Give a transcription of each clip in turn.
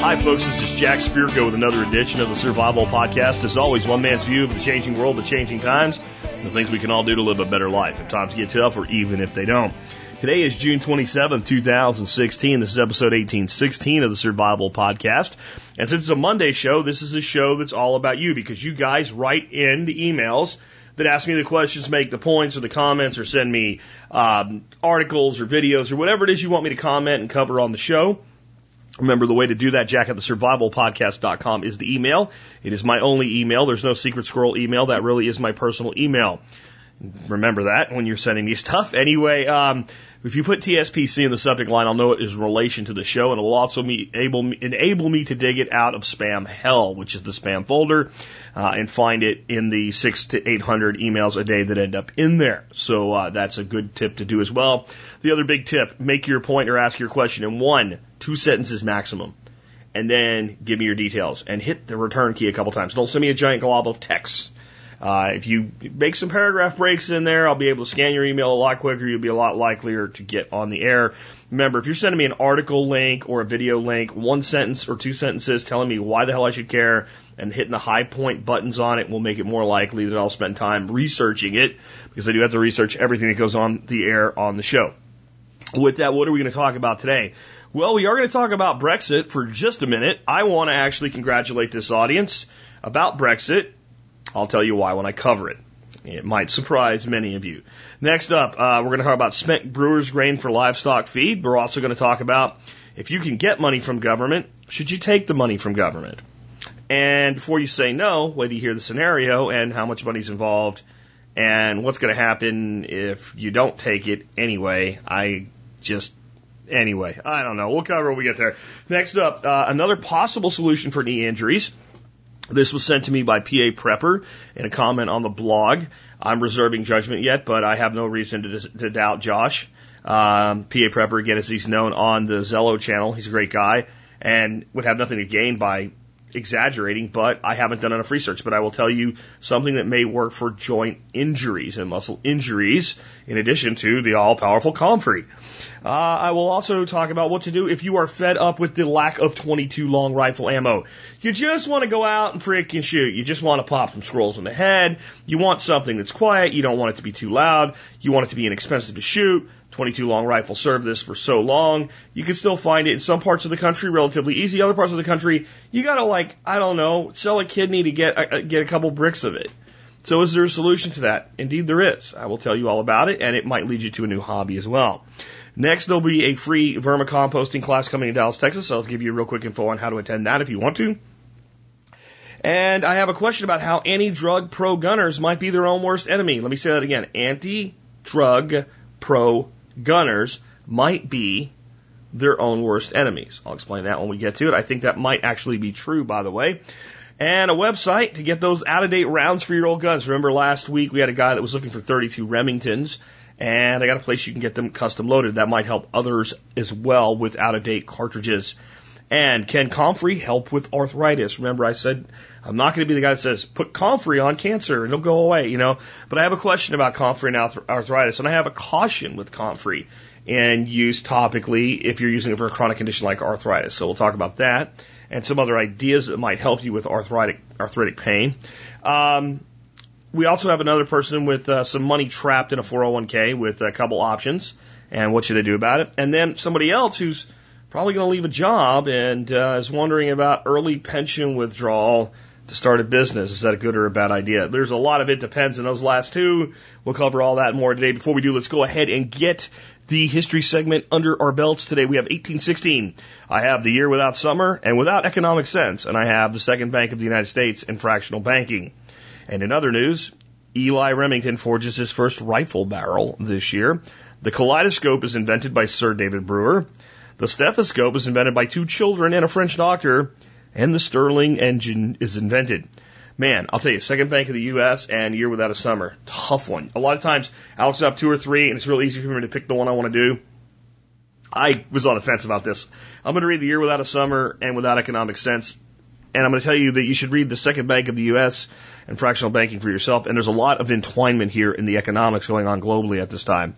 Hi, folks. This is Jack Spirko with another edition of the Survival Podcast. As always, one man's view of the changing world, the changing times, and the things we can all do to live a better life if times get tough or even if they don't. Today is June 27, 2016. This is episode 1816 of the Survival Podcast. And since it's a Monday show, this is a show that's all about you because you guys write in the emails that ask me the questions, make the points or the comments, or send me um, articles or videos or whatever it is you want me to comment and cover on the show. Remember the way to do that, Jack at the is the email. It is my only email. There's no secret squirrel email. That really is my personal email. Remember that when you're sending me stuff. Anyway, um, if you put TSPC in the subject line, I'll know it is in relation to the show, and it will also be able, enable me to dig it out of spam hell, which is the spam folder, uh, and find it in the six to eight hundred emails a day that end up in there. So uh, that's a good tip to do as well. The other big tip: make your point or ask your question in one, two sentences maximum, and then give me your details and hit the return key a couple times. Don't send me a giant glob of text. Uh, if you make some paragraph breaks in there, I'll be able to scan your email a lot quicker. You'll be a lot likelier to get on the air. Remember, if you're sending me an article link or a video link, one sentence or two sentences telling me why the hell I should care and hitting the high point buttons on it will make it more likely that I'll spend time researching it because I do have to research everything that goes on the air on the show. With that, what are we going to talk about today? Well, we are going to talk about Brexit for just a minute. I want to actually congratulate this audience about Brexit. I'll tell you why when I cover it. It might surprise many of you. Next up, uh, we're going to talk about spent brewer's grain for livestock feed. We're also going to talk about if you can get money from government, should you take the money from government? And before you say no, wait you hear the scenario and how much money's involved and what's going to happen if you don't take it anyway. I just, anyway, I don't know. We'll cover when we get there. Next up, uh, another possible solution for knee injuries. This was sent to me by PA Prepper in a comment on the blog. I'm reserving judgment yet, but I have no reason to, to doubt Josh. Um, PA Prepper, again, as he's known on the Zello channel, he's a great guy and would have nothing to gain by exaggerating, but I haven't done enough research. But I will tell you something that may work for joint injuries and muscle injuries, in addition to the all powerful comfrey. Uh, I will also talk about what to do if you are fed up with the lack of 22 long rifle ammo. You just want to go out and freaking shoot. You just want to pop some squirrels in the head. You want something that's quiet. You don't want it to be too loud. You want it to be inexpensive to shoot. 22 long rifle served this for so long. You can still find it in some parts of the country relatively easy. Other parts of the country, you gotta like, I don't know, sell a kidney to get a, get a couple bricks of it. So is there a solution to that? Indeed there is. I will tell you all about it and it might lead you to a new hobby as well. Next, there'll be a free vermicomposting class coming in Dallas, Texas. So I'll give you real quick info on how to attend that if you want to. And I have a question about how anti-drug pro gunners might be their own worst enemy. Let me say that again. Anti-drug pro gunners might be their own worst enemies. I'll explain that when we get to it. I think that might actually be true, by the way. And a website to get those out of date rounds for your old guns. Remember last week we had a guy that was looking for 32 Remingtons, and I got a place you can get them custom loaded. That might help others as well with out of date cartridges. And can comfrey help with arthritis? Remember I said I'm not going to be the guy that says put comfrey on cancer and it'll go away, you know. But I have a question about comfrey and arthritis, and I have a caution with comfrey and use topically if you're using it for a chronic condition like arthritis. So we'll talk about that and some other ideas that might help you with arthritic arthritic pain. Um, we also have another person with uh, some money trapped in a 401k with a couple options and what should they do about it. And then somebody else who's probably going to leave a job and uh, is wondering about early pension withdrawal to start a business. Is that a good or a bad idea? There's a lot of it depends in those last two. We'll cover all that more today. Before we do, let's go ahead and get the history segment under our belts today. We have 1816. I have the year without summer and without economic sense, and I have the second bank of the United States and fractional banking. And in other news, Eli Remington forges his first rifle barrel this year. The kaleidoscope is invented by Sir David Brewster. The stethoscope is invented by two children and a French doctor and the Stirling engine is invented. Man, I'll tell you, second bank of the U.S. and year without a summer, tough one. A lot of times, Alex up two or three, and it's real easy for me to pick the one I want to do. I was on the fence about this. I'm going to read the year without a summer and without economic sense, and I'm going to tell you that you should read the second bank of the U.S. and fractional banking for yourself. And there's a lot of entwinement here in the economics going on globally at this time.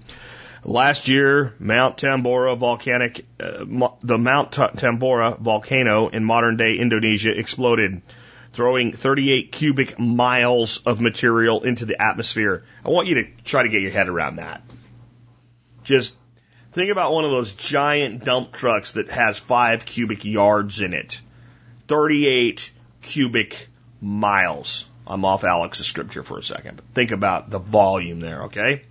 Last year, Mount Tambora volcanic, uh, the Mount Tambora volcano in modern day Indonesia exploded, throwing 38 cubic miles of material into the atmosphere. I want you to try to get your head around that. Just think about one of those giant dump trucks that has five cubic yards in it. 38 cubic miles. I'm off Alex's script here for a second, but think about the volume there, okay?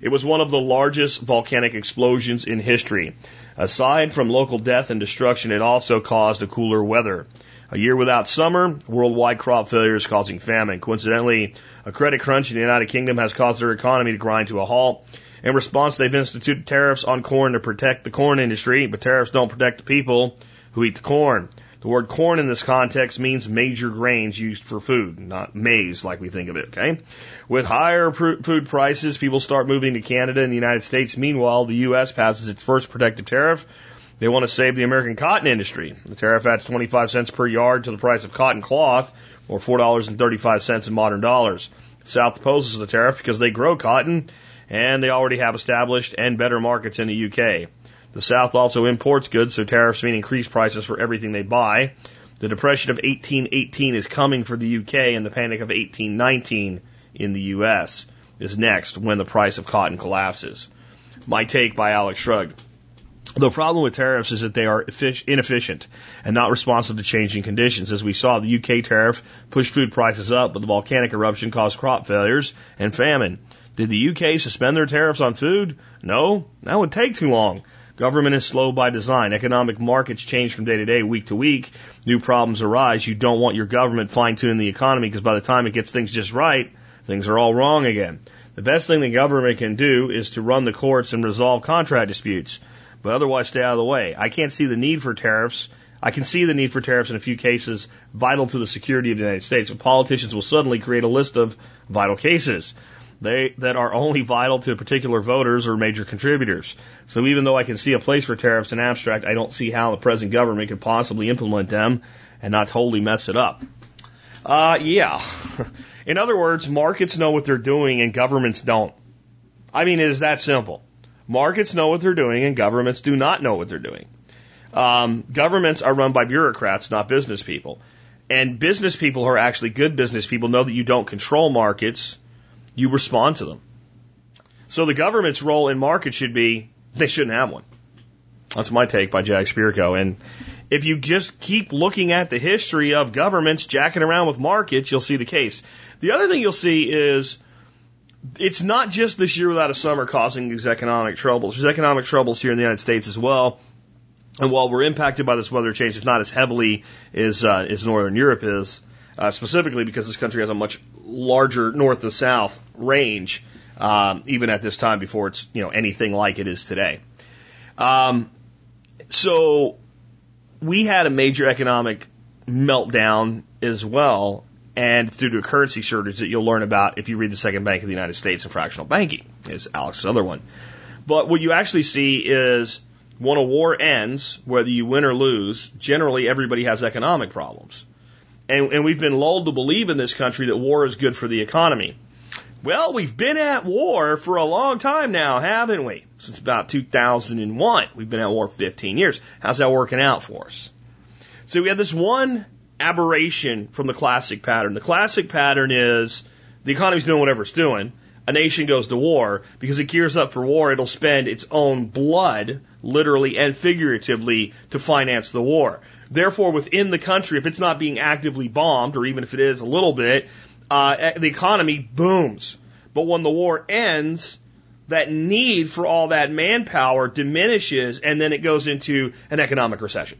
It was one of the largest volcanic explosions in history. Aside from local death and destruction, it also caused a cooler weather. A year without summer, worldwide crop failures causing famine. Coincidentally, a credit crunch in the United Kingdom has caused their economy to grind to a halt. In response, they've instituted tariffs on corn to protect the corn industry, but tariffs don't protect the people who eat the corn. The word corn in this context means major grains used for food, not maize like we think of it, okay? With higher pr- food prices, people start moving to Canada and the United States. Meanwhile, the U.S. passes its first protective tariff. They want to save the American cotton industry. The tariff adds 25 cents per yard to the price of cotton cloth, or $4.35 in modern dollars. South opposes the tariff because they grow cotton and they already have established and better markets in the UK. The South also imports goods, so tariffs mean increased prices for everything they buy. The Depression of 1818 is coming for the UK, and the Panic of 1819 in the US is next when the price of cotton collapses. My take by Alex Shrugged. The problem with tariffs is that they are inefficient and not responsive to changing conditions. As we saw, the UK tariff pushed food prices up, but the volcanic eruption caused crop failures and famine. Did the UK suspend their tariffs on food? No, that would take too long. Government is slow by design. Economic markets change from day to day, week to week. New problems arise. You don't want your government fine tuning the economy because by the time it gets things just right, things are all wrong again. The best thing the government can do is to run the courts and resolve contract disputes, but otherwise stay out of the way. I can't see the need for tariffs. I can see the need for tariffs in a few cases vital to the security of the United States, but politicians will suddenly create a list of vital cases they that are only vital to particular voters or major contributors. So even though I can see a place for tariffs in abstract, I don't see how the present government could possibly implement them and not totally mess it up. Uh, yeah. in other words, markets know what they're doing and governments don't. I mean, it is that simple. Markets know what they're doing and governments do not know what they're doing. Um, governments are run by bureaucrats, not business people. And business people who are actually good business people know that you don't control markets you respond to them. So the government's role in markets should be they shouldn't have one. That's my take by Jack Spirko. And if you just keep looking at the history of governments jacking around with markets, you'll see the case. The other thing you'll see is it's not just this year without a summer causing these economic troubles. There's economic troubles here in the United States as well. And while we're impacted by this weather change, it's not as heavily as, uh, as Northern Europe is uh, specifically because this country has a much larger north to south range, um, even at this time before it's you know anything like it is today. Um, so we had a major economic meltdown as well, and it's due to a currency shortage that you'll learn about if you read the Second Bank of the United States and fractional banking, is Alex's other one. But what you actually see is when a war ends, whether you win or lose, generally everybody has economic problems. And, and we've been lulled to believe in this country that war is good for the economy. Well, we've been at war for a long time now, haven't we? Since about 2001. We've been at war 15 years. How's that working out for us? So we have this one aberration from the classic pattern. The classic pattern is the economy's doing whatever it's doing. A nation goes to war because it gears up for war. It'll spend its own blood, literally and figuratively, to finance the war. Therefore, within the country, if it's not being actively bombed, or even if it is a little bit, uh, the economy booms. But when the war ends, that need for all that manpower diminishes, and then it goes into an economic recession.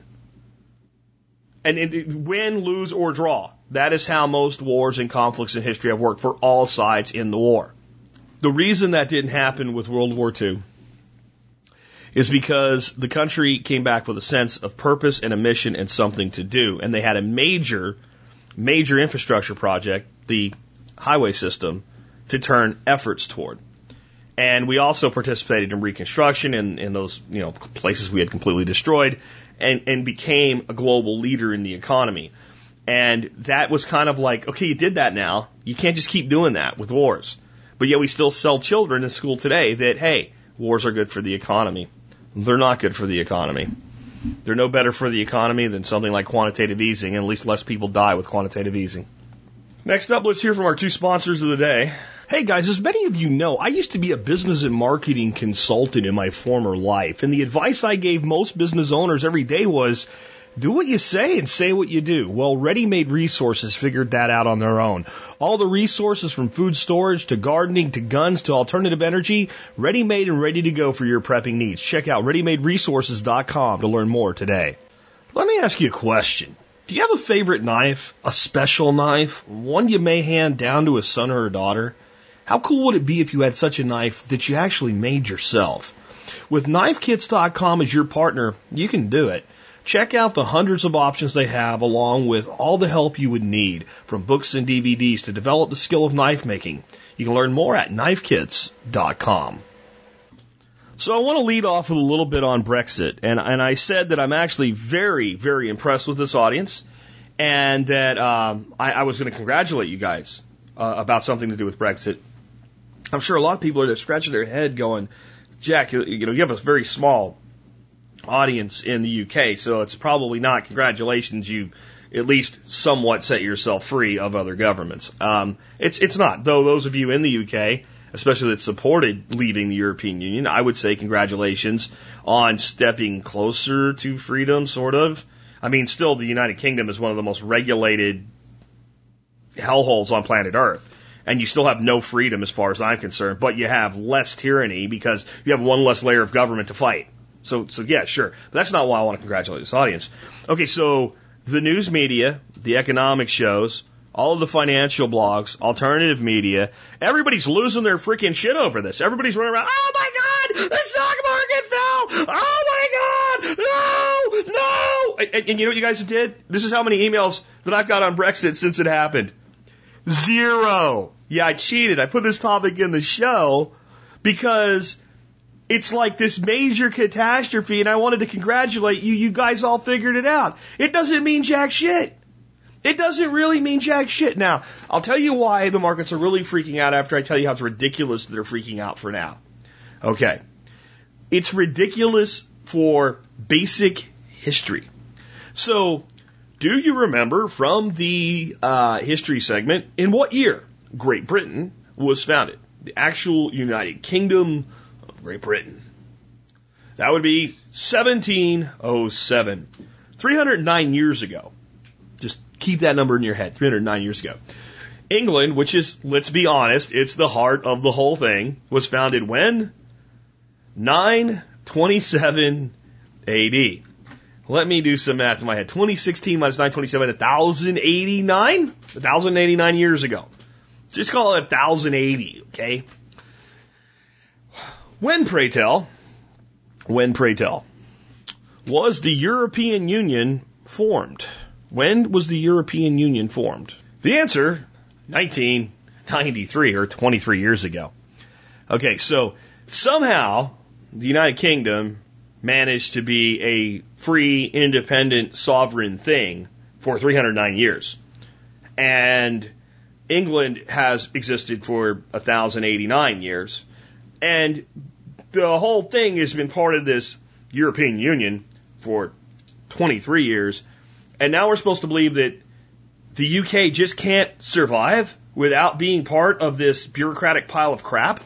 And it, win, lose, or draw. That is how most wars and conflicts in history have worked for all sides in the war. The reason that didn't happen with World War II is because the country came back with a sense of purpose and a mission and something to do. And they had a major, major infrastructure project, the highway system, to turn efforts toward. And we also participated in reconstruction in, in those, you know, places we had completely destroyed and, and became a global leader in the economy. And that was kind of like, okay, you did that now. You can't just keep doing that with wars. But yet we still sell children in school today that, hey, wars are good for the economy. They're not good for the economy. They're no better for the economy than something like quantitative easing, and at least less people die with quantitative easing. Next up, let's hear from our two sponsors of the day. Hey guys, as many of you know, I used to be a business and marketing consultant in my former life, and the advice I gave most business owners every day was, do what you say and say what you do. Well, Ready Made Resources figured that out on their own. All the resources from food storage to gardening to guns to alternative energy, ready made and ready to go for your prepping needs. Check out readymaderesources.com to learn more today. Let me ask you a question. Do you have a favorite knife? A special knife? One you may hand down to a son or a daughter? How cool would it be if you had such a knife that you actually made yourself? With knifekits.com as your partner, you can do it. Check out the hundreds of options they have along with all the help you would need from books and DVDs to develop the skill of knife making. You can learn more at knifekits.com. So I want to lead off with a little bit on Brexit, and and I said that I'm actually very very impressed with this audience, and that um, I, I was going to congratulate you guys uh, about something to do with Brexit. I'm sure a lot of people are scratching their head, going, "Jack, you know, you have a very small audience in the UK, so it's probably not congratulations. You at least somewhat set yourself free of other governments. Um, it's it's not though. Those of you in the UK especially that supported leaving the European Union, I would say congratulations on stepping closer to freedom, sort of. I mean, still, the United Kingdom is one of the most regulated hellholes on planet Earth. And you still have no freedom as far as I'm concerned, but you have less tyranny because you have one less layer of government to fight. So, so yeah, sure. But that's not why I want to congratulate this audience. Okay, so the news media, the economic shows, all of the financial blogs, alternative media, everybody's losing their freaking shit over this. Everybody's running around, oh my God, the stock market fell. Oh my God, no, no. And, and you know what you guys did? This is how many emails that I've got on Brexit since it happened. Zero. Yeah, I cheated. I put this topic in the show because it's like this major catastrophe and I wanted to congratulate you. You guys all figured it out. It doesn't mean jack shit. It doesn't really mean jack shit. Now, I'll tell you why the markets are really freaking out after I tell you how it's ridiculous that they're freaking out for now. Okay. It's ridiculous for basic history. So, do you remember from the uh, history segment in what year Great Britain was founded? The actual United Kingdom Great Britain. That would be 1707. 309 years ago. Just keep that number in your head, 309 years ago. England, which is, let's be honest, it's the heart of the whole thing, was founded when? 927 AD. Let me do some math in my head. 2016 minus 927, 1089? 1089 years ago. Just call it 1080, okay? When, pray tell, when, pray tell, was the European Union formed? When was the European Union formed? The answer, 1993 or 23 years ago. Okay, so somehow the United Kingdom managed to be a free, independent, sovereign thing for 309 years. And England has existed for 1,089 years. And the whole thing has been part of this European Union for 23 years. And now we're supposed to believe that the UK just can't survive without being part of this bureaucratic pile of crap.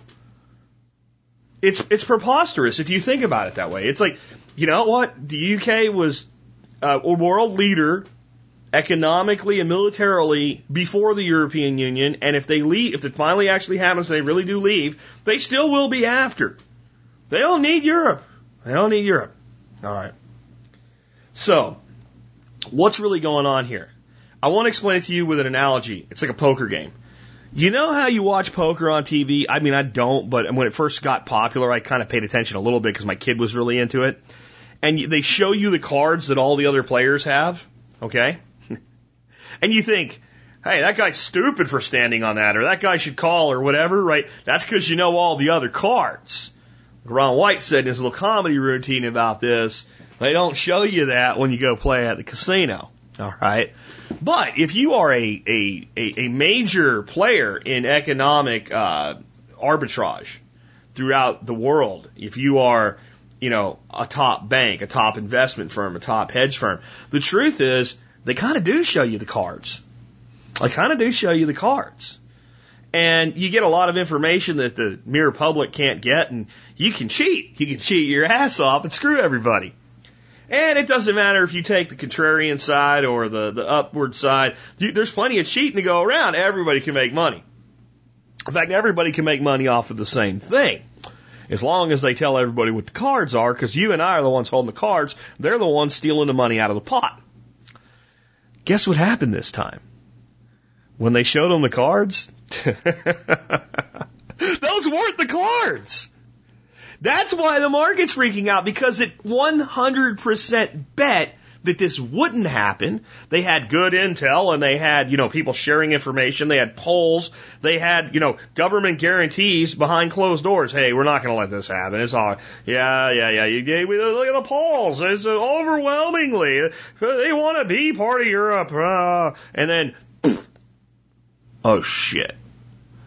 It's it's preposterous if you think about it that way. It's like, you know what? The UK was uh, a world leader economically and militarily before the European Union, and if they leave, if it finally actually happens, they really do leave, they still will be after. They don't need Europe. They don't need Europe. All right. So, what's really going on here? I want to explain it to you with an analogy. It's like a poker game. You know how you watch poker on TV? I mean, I don't, but when it first got popular, I kind of paid attention a little bit because my kid was really into it. And they show you the cards that all the other players have, okay? And you think, hey, that guy's stupid for standing on that, or that guy should call, or whatever, right? That's because you know all the other cards. Ron White said in his little comedy routine about this, they don't show you that when you go play at the casino. All right. But if you are a, a, a, major player in economic uh, arbitrage, throughout the world, if you are, you know, a top bank, a top investment firm, a top hedge firm, the truth is they kind of do show you the cards. They kind of do show you the cards. And you get a lot of information that the mere public can't get, and you can cheat. You can cheat your ass off and screw everybody. And it doesn't matter if you take the contrarian side or the, the upward side. There's plenty of cheating to go around. Everybody can make money. In fact, everybody can make money off of the same thing. As long as they tell everybody what the cards are, because you and I are the ones holding the cards, they're the ones stealing the money out of the pot. Guess what happened this time? When they showed them the cards, those weren't the cards. That's why the market's freaking out because it 100% bet that this wouldn't happen. They had good intel and they had, you know, people sharing information. They had polls. They had, you know, government guarantees behind closed doors. Hey, we're not going to let this happen. It's all, yeah, yeah, yeah. You me, look at the polls. It's overwhelmingly, they want to be part of Europe. Uh, and then, oh shit.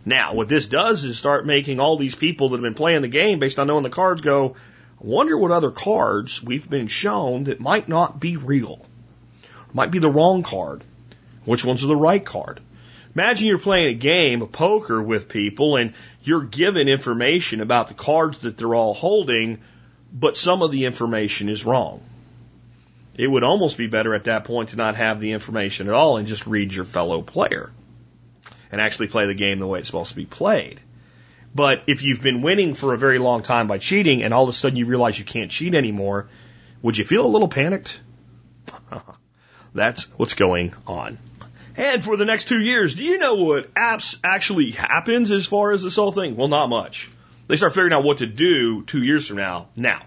Now, what this does is start making all these people that have been playing the game based on knowing the cards go, wonder what other cards we've been shown that might not be real. Might be the wrong card. Which ones are the right card? Imagine you're playing a game of poker with people and you're given information about the cards that they're all holding, but some of the information is wrong. It would almost be better at that point to not have the information at all and just read your fellow player and actually play the game the way it's supposed to be played. But if you've been winning for a very long time by cheating and all of a sudden you realize you can't cheat anymore, would you feel a little panicked? That's what's going on. And for the next two years, do you know what apps actually happens as far as this whole thing? Well, not much. They start figuring out what to do two years from now. Now,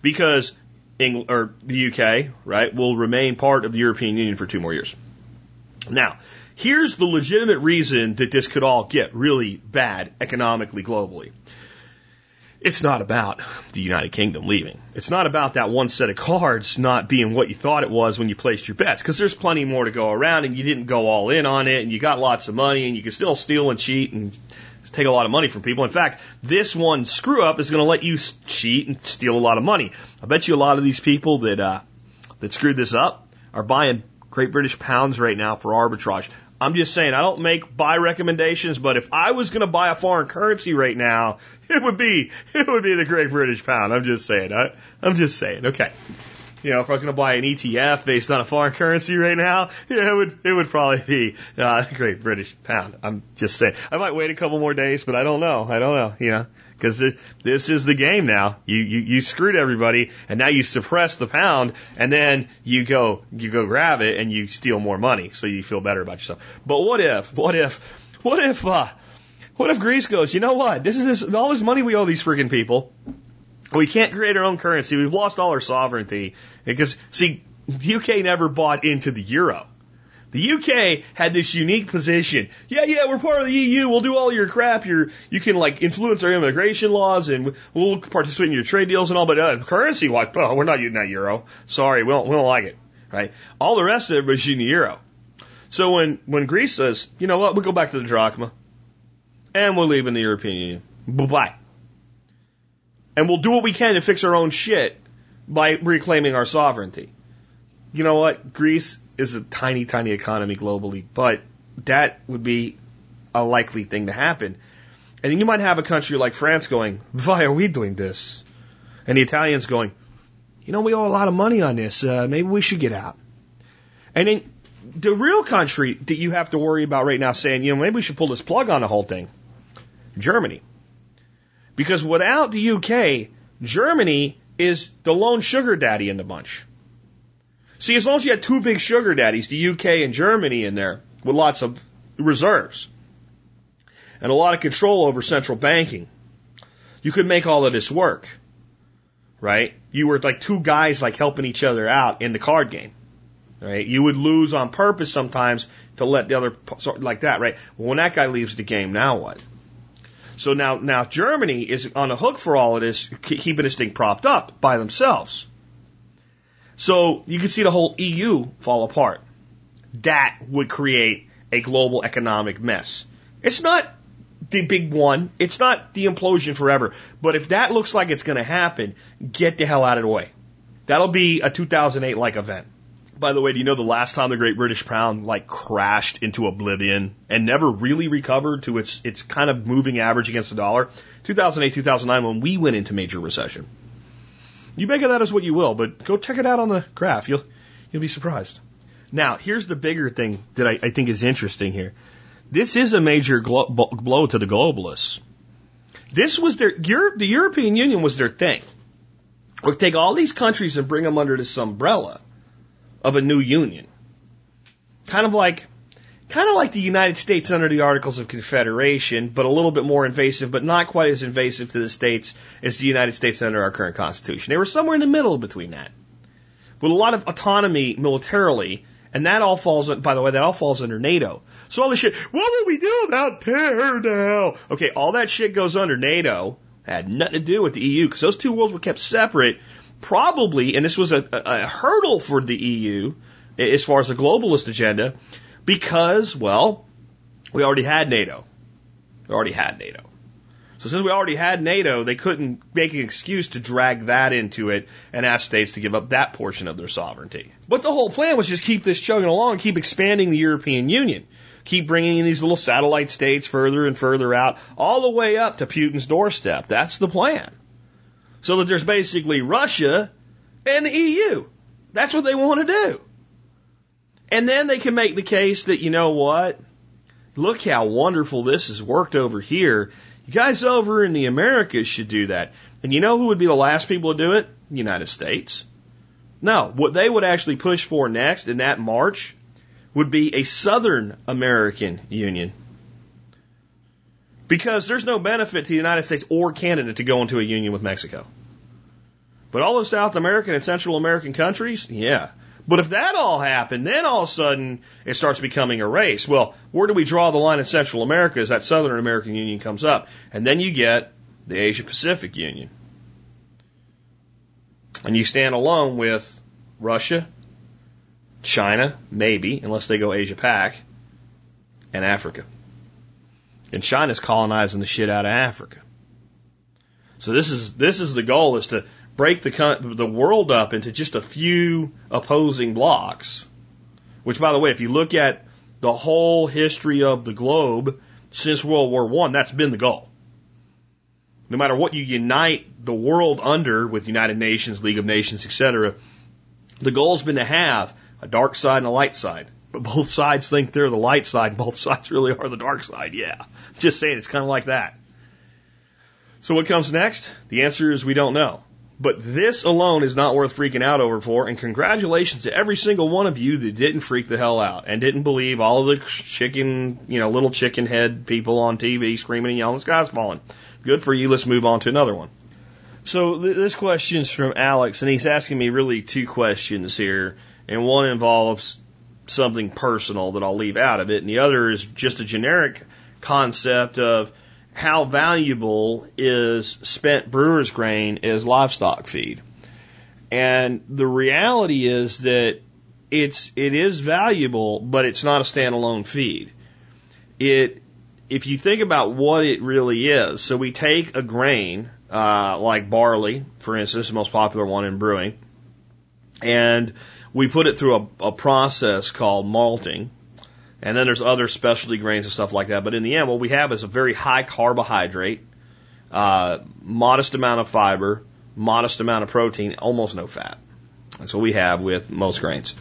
because England or the UK, right, will remain part of the European Union for two more years. Now, Here's the legitimate reason that this could all get really bad economically globally. It's not about the United Kingdom leaving. It's not about that one set of cards not being what you thought it was when you placed your bets, because there's plenty more to go around and you didn't go all in on it and you got lots of money and you can still steal and cheat and take a lot of money from people. In fact, this one screw up is going to let you cheat and steal a lot of money. I bet you a lot of these people that, uh, that screwed this up are buying Great British pounds right now for arbitrage. I'm just saying, I don't make buy recommendations, but if I was going to buy a foreign currency right now, it would be, it would be the Great British Pound. I'm just saying. I, I'm just saying. Okay. You know, if I was going to buy an ETF based on a foreign currency right now, yeah, it would, it would probably be, uh, the Great British Pound. I'm just saying. I might wait a couple more days, but I don't know. I don't know, you know because this, is the game now. You, you you screwed everybody, and now you suppress the pound, and then you go you go grab it and you steal more money, so you feel better about yourself. But what if what if what if uh, what if Greece goes? You know what? This is this, all this money we owe these freaking people. We can't create our own currency. We've lost all our sovereignty because see, the UK never bought into the euro. The UK had this unique position. Yeah, yeah, we're part of the EU. We'll do all your crap. You're, you can like influence our immigration laws and we'll participate in your trade deals and all. But uh, currency, like, oh, we're not using that euro. Sorry, we don't, we don't like it. Right? All the rest of it was using the euro. So when when Greece says, you know what, we'll go back to the drachma, and we're leaving the European Union. Bye bye. And we'll do what we can to fix our own shit by reclaiming our sovereignty. You know what? Greece is a tiny, tiny economy globally, but that would be a likely thing to happen. And then you might have a country like France going, why are we doing this? And the Italians going, you know, we owe a lot of money on this. Uh, maybe we should get out. And then the real country that you have to worry about right now saying, you know, maybe we should pull this plug on the whole thing, Germany. Because without the UK, Germany is the lone sugar daddy in the bunch. See, as long as you had two big sugar daddies, the UK and Germany in there, with lots of reserves and a lot of control over central banking, you could make all of this work. Right? You were like two guys like helping each other out in the card game. Right? You would lose on purpose sometimes to let the other like that, right? Well, when that guy leaves the game, now what? So now, now Germany is on the hook for all of this, keeping this thing propped up by themselves. So you could see the whole EU fall apart. That would create a global economic mess. It's not the big one. It's not the implosion forever. But if that looks like it's going to happen, get the hell out of the way. That'll be a 2008 like event. By the way, do you know the last time the Great British Pound like crashed into oblivion and never really recovered to its its kind of moving average against the dollar? 2008, 2009 when we went into major recession. You make of that as what you will, but go check it out on the graph. You'll you'll be surprised. Now, here's the bigger thing that I, I think is interesting here. This is a major glo- blow to the globalists. This was their Europe, the European Union was their thing. We take all these countries and bring them under this umbrella of a new union. Kind of like, kind of like the United States under the Articles of Confederation, but a little bit more invasive, but not quite as invasive to the states as the United States under our current Constitution. They were somewhere in the middle between that. With a lot of autonomy militarily, and that all falls, by the way, that all falls under NATO. So all this shit, what would we do about terror now? Okay, all that shit goes under NATO. Had nothing to do with the EU because those two worlds were kept separate probably, and this was a, a, hurdle for the EU as far as the globalist agenda, because, well, we already had NATO. We already had NATO. So since we already had NATO, they couldn't make an excuse to drag that into it and ask states to give up that portion of their sovereignty. But the whole plan was just keep this chugging along, keep expanding the European Union, keep bringing in these little satellite states further and further out, all the way up to Putin's doorstep. That's the plan. So that there's basically Russia and the EU. That's what they want to do. And then they can make the case that, you know what? Look how wonderful this has worked over here. You guys over in the Americas should do that. And you know who would be the last people to do it? The United States. No, what they would actually push for next in that march would be a Southern American Union. Because there's no benefit to the United States or Canada to go into a union with Mexico. But all those South American and Central American countries, yeah. But if that all happened, then all of a sudden it starts becoming a race. Well, where do we draw the line in Central America as that Southern American Union comes up? And then you get the Asia Pacific Union. And you stand alone with Russia, China, maybe, unless they go Asia Pac, and Africa. And China's colonizing the shit out of Africa. So this is this is the goal is to break the the world up into just a few opposing blocks. Which, by the way, if you look at the whole history of the globe since World War One, that's been the goal. No matter what you unite the world under with United Nations, League of Nations, etc., the goal's been to have a dark side and a light side. But both sides think they're the light side, both sides really are the dark side. Yeah. Just saying, it's kind of like that. So what comes next? The answer is we don't know. But this alone is not worth freaking out over for, and congratulations to every single one of you that didn't freak the hell out and didn't believe all of the chicken, you know, little chicken head people on TV screaming and yelling, the sky's falling. Good for you. Let's move on to another one. So th- this question's from Alex, and he's asking me really two questions here, and one involves something personal that I'll leave out of it, and the other is just a generic concept of how valuable is spent brewer's grain as livestock feed. And the reality is that it's it is valuable, but it's not a standalone feed. It if you think about what it really is, so we take a grain uh, like barley, for instance, the most popular one in brewing, and we put it through a, a process called malting. And then there's other specialty grains and stuff like that. But in the end, what we have is a very high carbohydrate, uh, modest amount of fiber, modest amount of protein, almost no fat. That's what we have with most grains.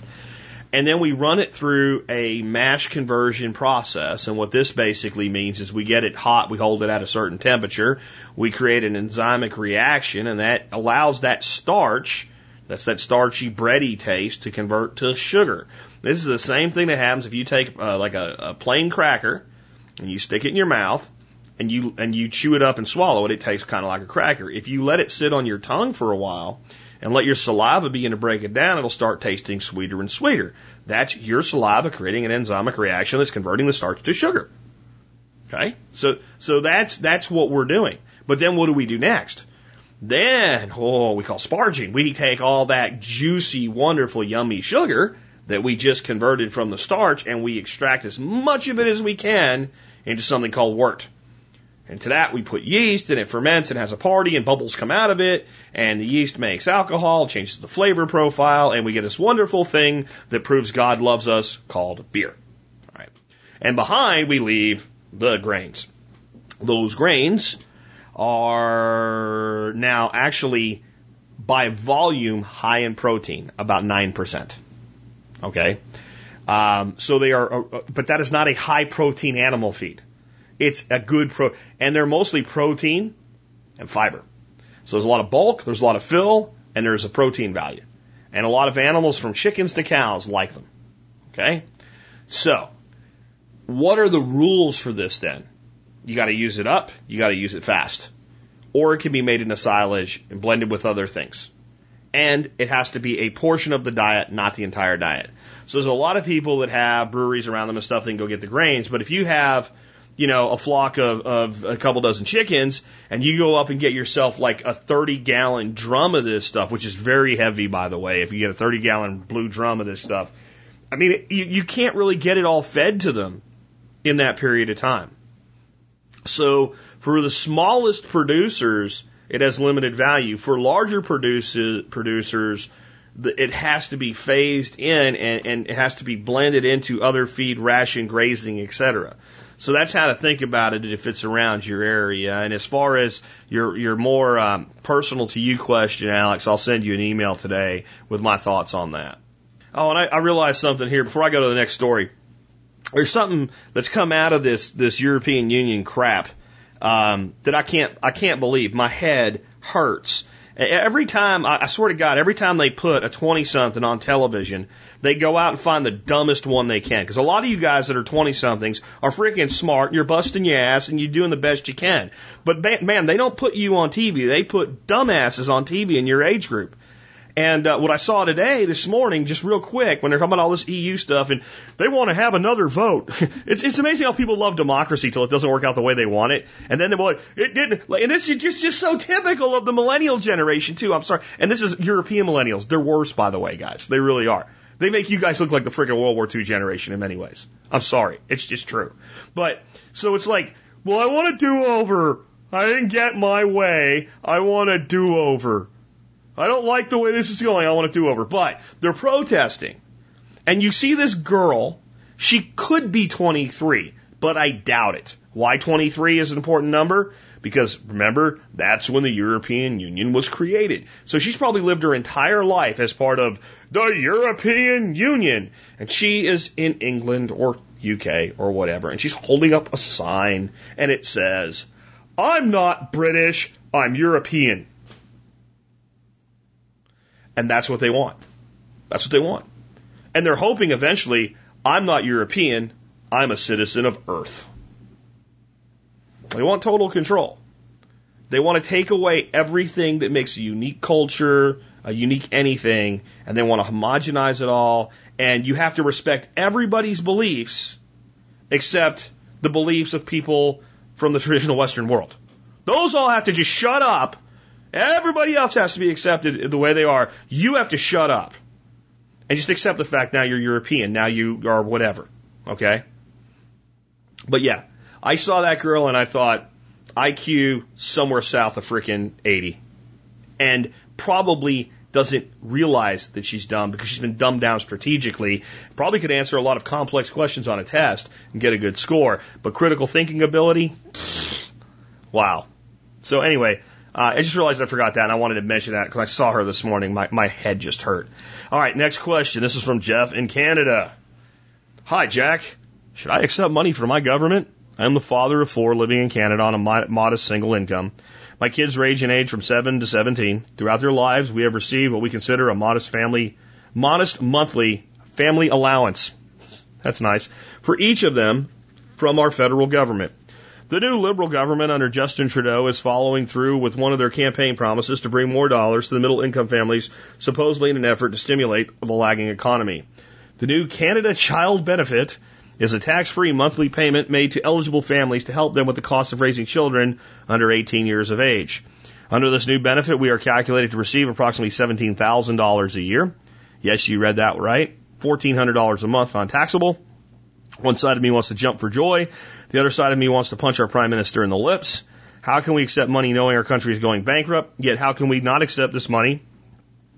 And then we run it through a mash conversion process. And what this basically means is we get it hot, we hold it at a certain temperature, we create an enzymic reaction, and that allows that starch that's that starchy, bready taste to convert to sugar. This is the same thing that happens if you take uh, like a, a plain cracker and you stick it in your mouth and you and you chew it up and swallow it. It tastes kind of like a cracker. If you let it sit on your tongue for a while and let your saliva begin to break it down, it'll start tasting sweeter and sweeter. That's your saliva creating an enzymic reaction that's converting the starch to sugar. Okay, so so that's that's what we're doing. But then what do we do next? Then, oh, we call sparging. We take all that juicy, wonderful, yummy sugar that we just converted from the starch and we extract as much of it as we can into something called wort. And to that we put yeast and it ferments and has a party and bubbles come out of it and the yeast makes alcohol, changes the flavor profile, and we get this wonderful thing that proves God loves us called beer. All right. And behind we leave the grains. Those grains are now actually by volume high in protein, about 9%. Okay? Um, so they are, uh, but that is not a high protein animal feed. It's a good pro, and they're mostly protein and fiber. So there's a lot of bulk, there's a lot of fill, and there's a protein value. And a lot of animals from chickens to cows like them. Okay? So, what are the rules for this then? You gotta use it up, you gotta use it fast. Or it can be made into silage and blended with other things. And it has to be a portion of the diet, not the entire diet. So there's a lot of people that have breweries around them and stuff, they can go get the grains, but if you have you know, a flock of, of a couple dozen chickens and you go up and get yourself like a 30 gallon drum of this stuff, which is very heavy, by the way, if you get a 30 gallon blue drum of this stuff. I mean, you, you can't really get it all fed to them in that period of time. So for the smallest producers, it has limited value. For larger producers, it has to be phased in and, and it has to be blended into other feed, ration, grazing, etc. So that's how to think about it if it's around your area. And as far as your your more um, personal to you question, Alex, I'll send you an email today with my thoughts on that. Oh, and I, I realized something here before I go to the next story. There's something that's come out of this this European Union crap um, that I can't I can't believe. My head hurts. Every time, I swear to God, every time they put a 20 something on television, they go out and find the dumbest one they can. Because a lot of you guys that are 20 somethings are freaking smart. You're busting your ass and you're doing the best you can. But man, they don't put you on TV. They put dumbasses on TV in your age group. And uh, what I saw today, this morning, just real quick, when they're talking about all this EU stuff, and they want to have another vote. it's, it's amazing how people love democracy till it doesn't work out the way they want it, and then they're like, it didn't. And this is just just so typical of the millennial generation too. I'm sorry, and this is European millennials. They're worse, by the way, guys. They really are. They make you guys look like the freaking World War II generation in many ways. I'm sorry. It's just true. But, so it's like, well, I want a do-over. I didn't get my way. I want a do-over. I don't like the way this is going. I want a do-over. But they're protesting. And you see this girl. She could be 23, but I doubt it. Why 23 is an important number? Because remember, that's when the European Union was created. So she's probably lived her entire life as part of the European Union. And she is in England or UK or whatever. And she's holding up a sign and it says, I'm not British, I'm European. And that's what they want. That's what they want. And they're hoping eventually, I'm not European, I'm a citizen of Earth. They want total control. They want to take away everything that makes a unique culture, a unique anything, and they want to homogenize it all. And you have to respect everybody's beliefs except the beliefs of people from the traditional Western world. Those all have to just shut up. Everybody else has to be accepted the way they are. You have to shut up. And just accept the fact now you're European, now you are whatever. Okay? But yeah, I saw that girl and I thought, IQ somewhere south of freaking 80. And probably doesn't realize that she's dumb because she's been dumbed down strategically. Probably could answer a lot of complex questions on a test and get a good score. But critical thinking ability, wow. So anyway, uh, I just realized I forgot that and I wanted to mention that because I saw her this morning. My, my head just hurt. All right, next question. This is from Jeff in Canada. Hi, Jack. Should I accept money from my government? I am the father of four living in Canada on a modest single income. My kids range in age from 7 to 17. Throughout their lives, we have received what we consider a modest family, modest monthly family allowance. That's nice. For each of them from our federal government. The new Liberal government under Justin Trudeau is following through with one of their campaign promises to bring more dollars to the middle income families, supposedly in an effort to stimulate the lagging economy. The new Canada Child Benefit is a tax-free monthly payment made to eligible families to help them with the cost of raising children under 18 years of age. Under this new benefit, we are calculated to receive approximately $17,000 a year. Yes, you read that right. $1,400 a month non taxable One side of me wants to jump for joy. The other side of me wants to punch our prime minister in the lips. How can we accept money knowing our country is going bankrupt? Yet how can we not accept this money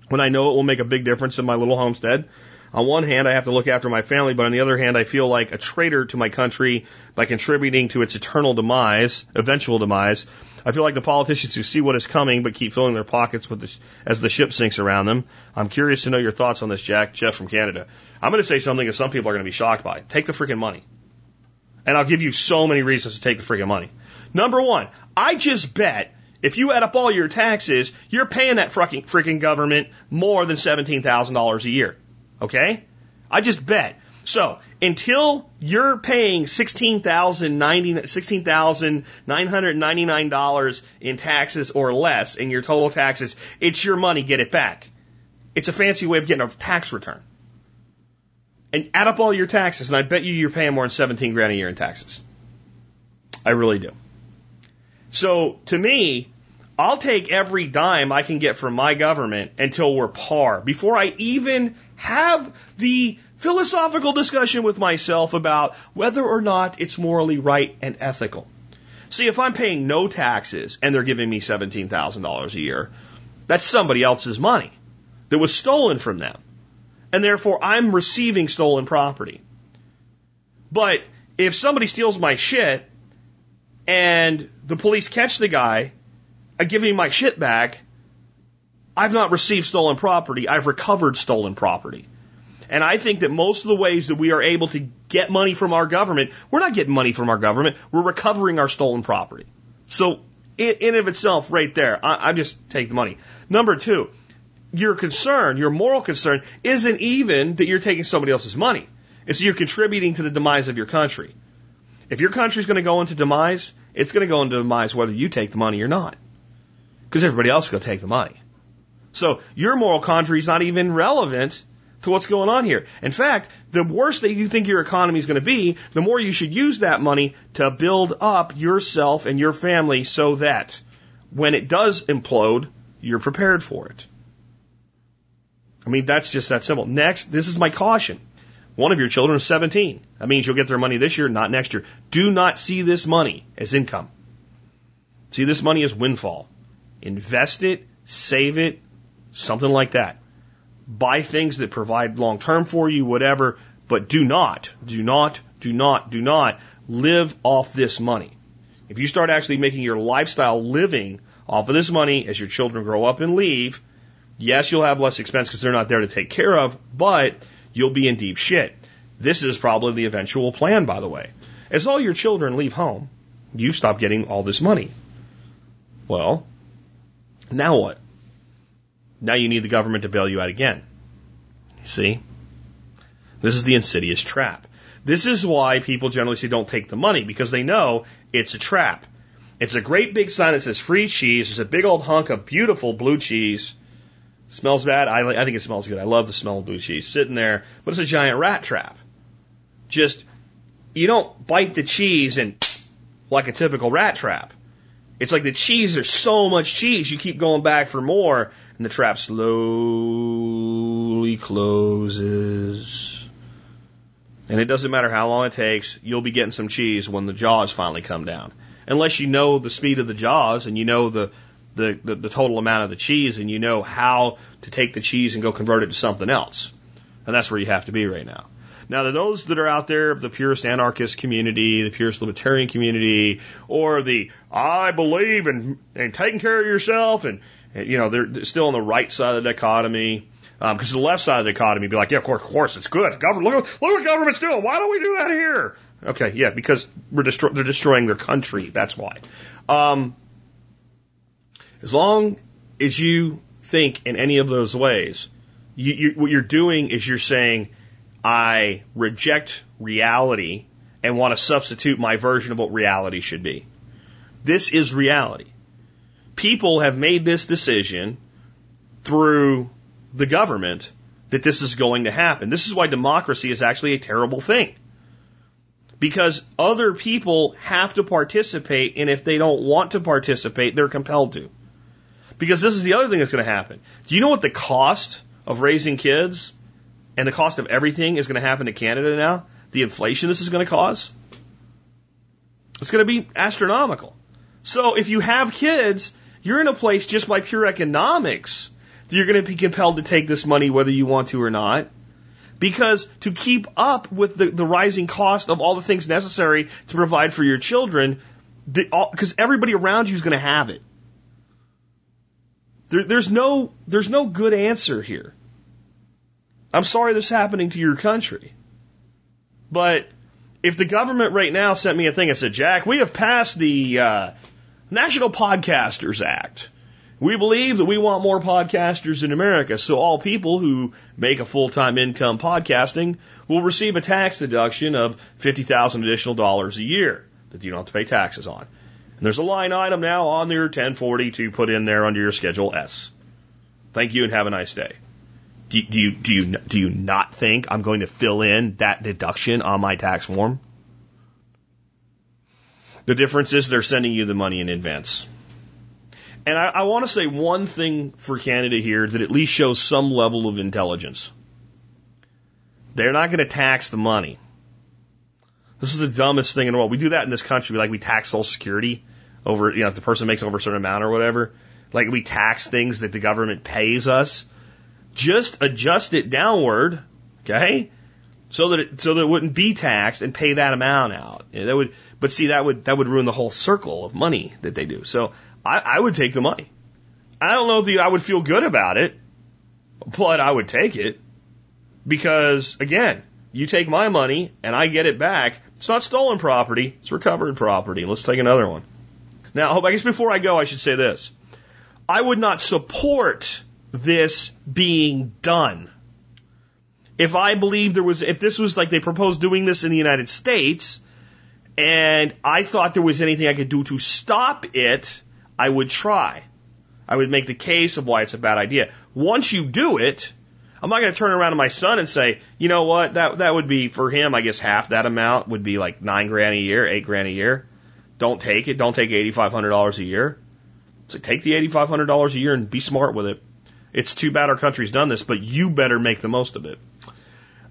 when I know it will make a big difference in my little homestead? On one hand, I have to look after my family, but on the other hand, I feel like a traitor to my country by contributing to its eternal demise, eventual demise. I feel like the politicians who see what is coming but keep filling their pockets with the, as the ship sinks around them. I'm curious to know your thoughts on this, Jack. Jeff from Canada. I'm going to say something that some people are going to be shocked by. Take the freaking money. And I'll give you so many reasons to take the freaking money. Number one, I just bet if you add up all your taxes, you're paying that freaking, freaking government more than $17,000 a year. Okay? I just bet. So until you're paying $16,999 in taxes or less in your total taxes, it's your money, get it back. It's a fancy way of getting a tax return. And add up all your taxes, and I bet you you're paying more than 17 grand a year in taxes. I really do. So to me, I'll take every dime I can get from my government until we're par before I even have the philosophical discussion with myself about whether or not it's morally right and ethical. See, if I'm paying no taxes and they're giving me $17,000 a year, that's somebody else's money that was stolen from them. And therefore I'm receiving stolen property. But if somebody steals my shit and the police catch the guy, I give him my shit back, I've not received stolen property, I've recovered stolen property. And I think that most of the ways that we are able to get money from our government, we're not getting money from our government, we're recovering our stolen property. So, in, in of itself, right there, I, I just take the money. Number two, your concern, your moral concern, isn't even that you're taking somebody else's money. It's that you're contributing to the demise of your country. If your country's going to go into demise, it's going to go into demise whether you take the money or not. Because everybody else is going to take the money. So your moral contrary is not even relevant to what's going on here. In fact, the worse that you think your economy is going to be, the more you should use that money to build up yourself and your family so that when it does implode, you're prepared for it. I mean, that's just that simple. Next, this is my caution. One of your children is 17. That means you'll get their money this year, not next year. Do not see this money as income. See this money as windfall. Invest it, save it, something like that. Buy things that provide long term for you, whatever, but do not, do not, do not, do not live off this money. If you start actually making your lifestyle living off of this money as your children grow up and leave, yes, you'll have less expense because they're not there to take care of, but you'll be in deep shit. This is probably the eventual plan, by the way. As all your children leave home, you stop getting all this money. Well, now what? Now you need the government to bail you out again. See? This is the insidious trap. This is why people generally say don't take the money because they know it's a trap. It's a great big sign that says free cheese. There's a big old hunk of beautiful blue cheese. Smells bad. I, I think it smells good. I love the smell of blue cheese sitting there, but it's a giant rat trap. Just, you don't bite the cheese and like a typical rat trap. It's like the cheese, there's so much cheese, you keep going back for more, and the trap slowly closes. And it doesn't matter how long it takes, you'll be getting some cheese when the jaws finally come down. Unless you know the speed of the jaws and you know the, the, the, the total amount of the cheese and you know how to take the cheese and go convert it to something else. And that's where you have to be right now. Now, to those that are out there of the purest anarchist community, the purest libertarian community, or the I believe in, in taking care of yourself, and, and you know they're still on the right side of the dichotomy, because um, the left side of the dichotomy be like, yeah, of course, of course, it's good. Government, look, look what government's doing. Why don't we do that here? Okay, yeah, because we're they're destroying their country. That's why. Um, as long as you think in any of those ways, you, you, what you're doing is you're saying I reject reality and want to substitute my version of what reality should be. This is reality. People have made this decision through the government that this is going to happen. This is why democracy is actually a terrible thing. Because other people have to participate, and if they don't want to participate, they're compelled to. Because this is the other thing that's going to happen. Do you know what the cost of raising kids and the cost of everything is going to happen to Canada now. the inflation this is going to cause? It's going to be astronomical. So if you have kids, you're in a place just by pure economics that you're going to be compelled to take this money whether you want to or not. Because to keep up with the, the rising cost of all the things necessary to provide for your children, because everybody around you is going to have it. There, there's no there's no good answer here. I'm sorry this is happening to your country, but if the government right now sent me a thing and said, Jack, we have passed the uh, National Podcasters Act. We believe that we want more podcasters in America, so all people who make a full-time income podcasting will receive a tax deduction of 50,000 additional dollars a year that you don't have to pay taxes on. And there's a line item now on your 1040 to put in there under your Schedule S. Thank you and have a nice day. Do, do you do you do you not think I'm going to fill in that deduction on my tax form? The difference is they're sending you the money in advance. And I, I want to say one thing for Canada here that at least shows some level of intelligence. They're not going to tax the money. This is the dumbest thing in the world. We do that in this country. Like we tax Social Security over, you know, if the person makes over a certain amount or whatever. Like we tax things that the government pays us. Just adjust it downward, okay? So that it, so that it wouldn't be taxed and pay that amount out. That would, but see, that would, that would ruin the whole circle of money that they do. So I, I would take the money. I don't know that I would feel good about it, but I would take it because again, you take my money and I get it back. It's not stolen property; it's recovered property. Let's take another one. Now, I guess before I go, I should say this: I would not support this being done. If I believe there was, if this was like they proposed doing this in the United States, and I thought there was anything I could do to stop it, I would try. I would make the case of why it's a bad idea. Once you do it, I'm not going to turn around to my son and say, you know what, that that would be for him. I guess half that amount would be like nine grand a year, eight grand a year. Don't take it. Don't take eighty five hundred dollars a year. So take the eighty five hundred dollars a year and be smart with it. It's too bad our country's done this, but you better make the most of it.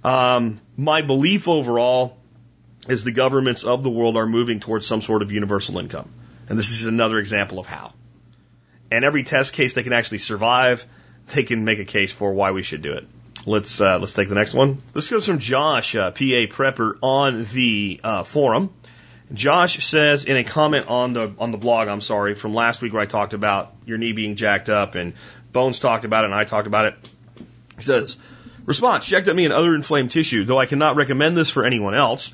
Um, my belief overall is the governments of the world are moving towards some sort of universal income. And this is another example of how. And every test case they can actually survive, they can make a case for why we should do it. Let's uh, let's take the next one. This goes from Josh, uh, PA prepper on the uh, forum. Josh says in a comment on the on the blog, I'm sorry, from last week where I talked about your knee being jacked up and Bones talked about it and I talked about it. He says, response, jacked up me and other inflamed tissue, though I cannot recommend this for anyone else,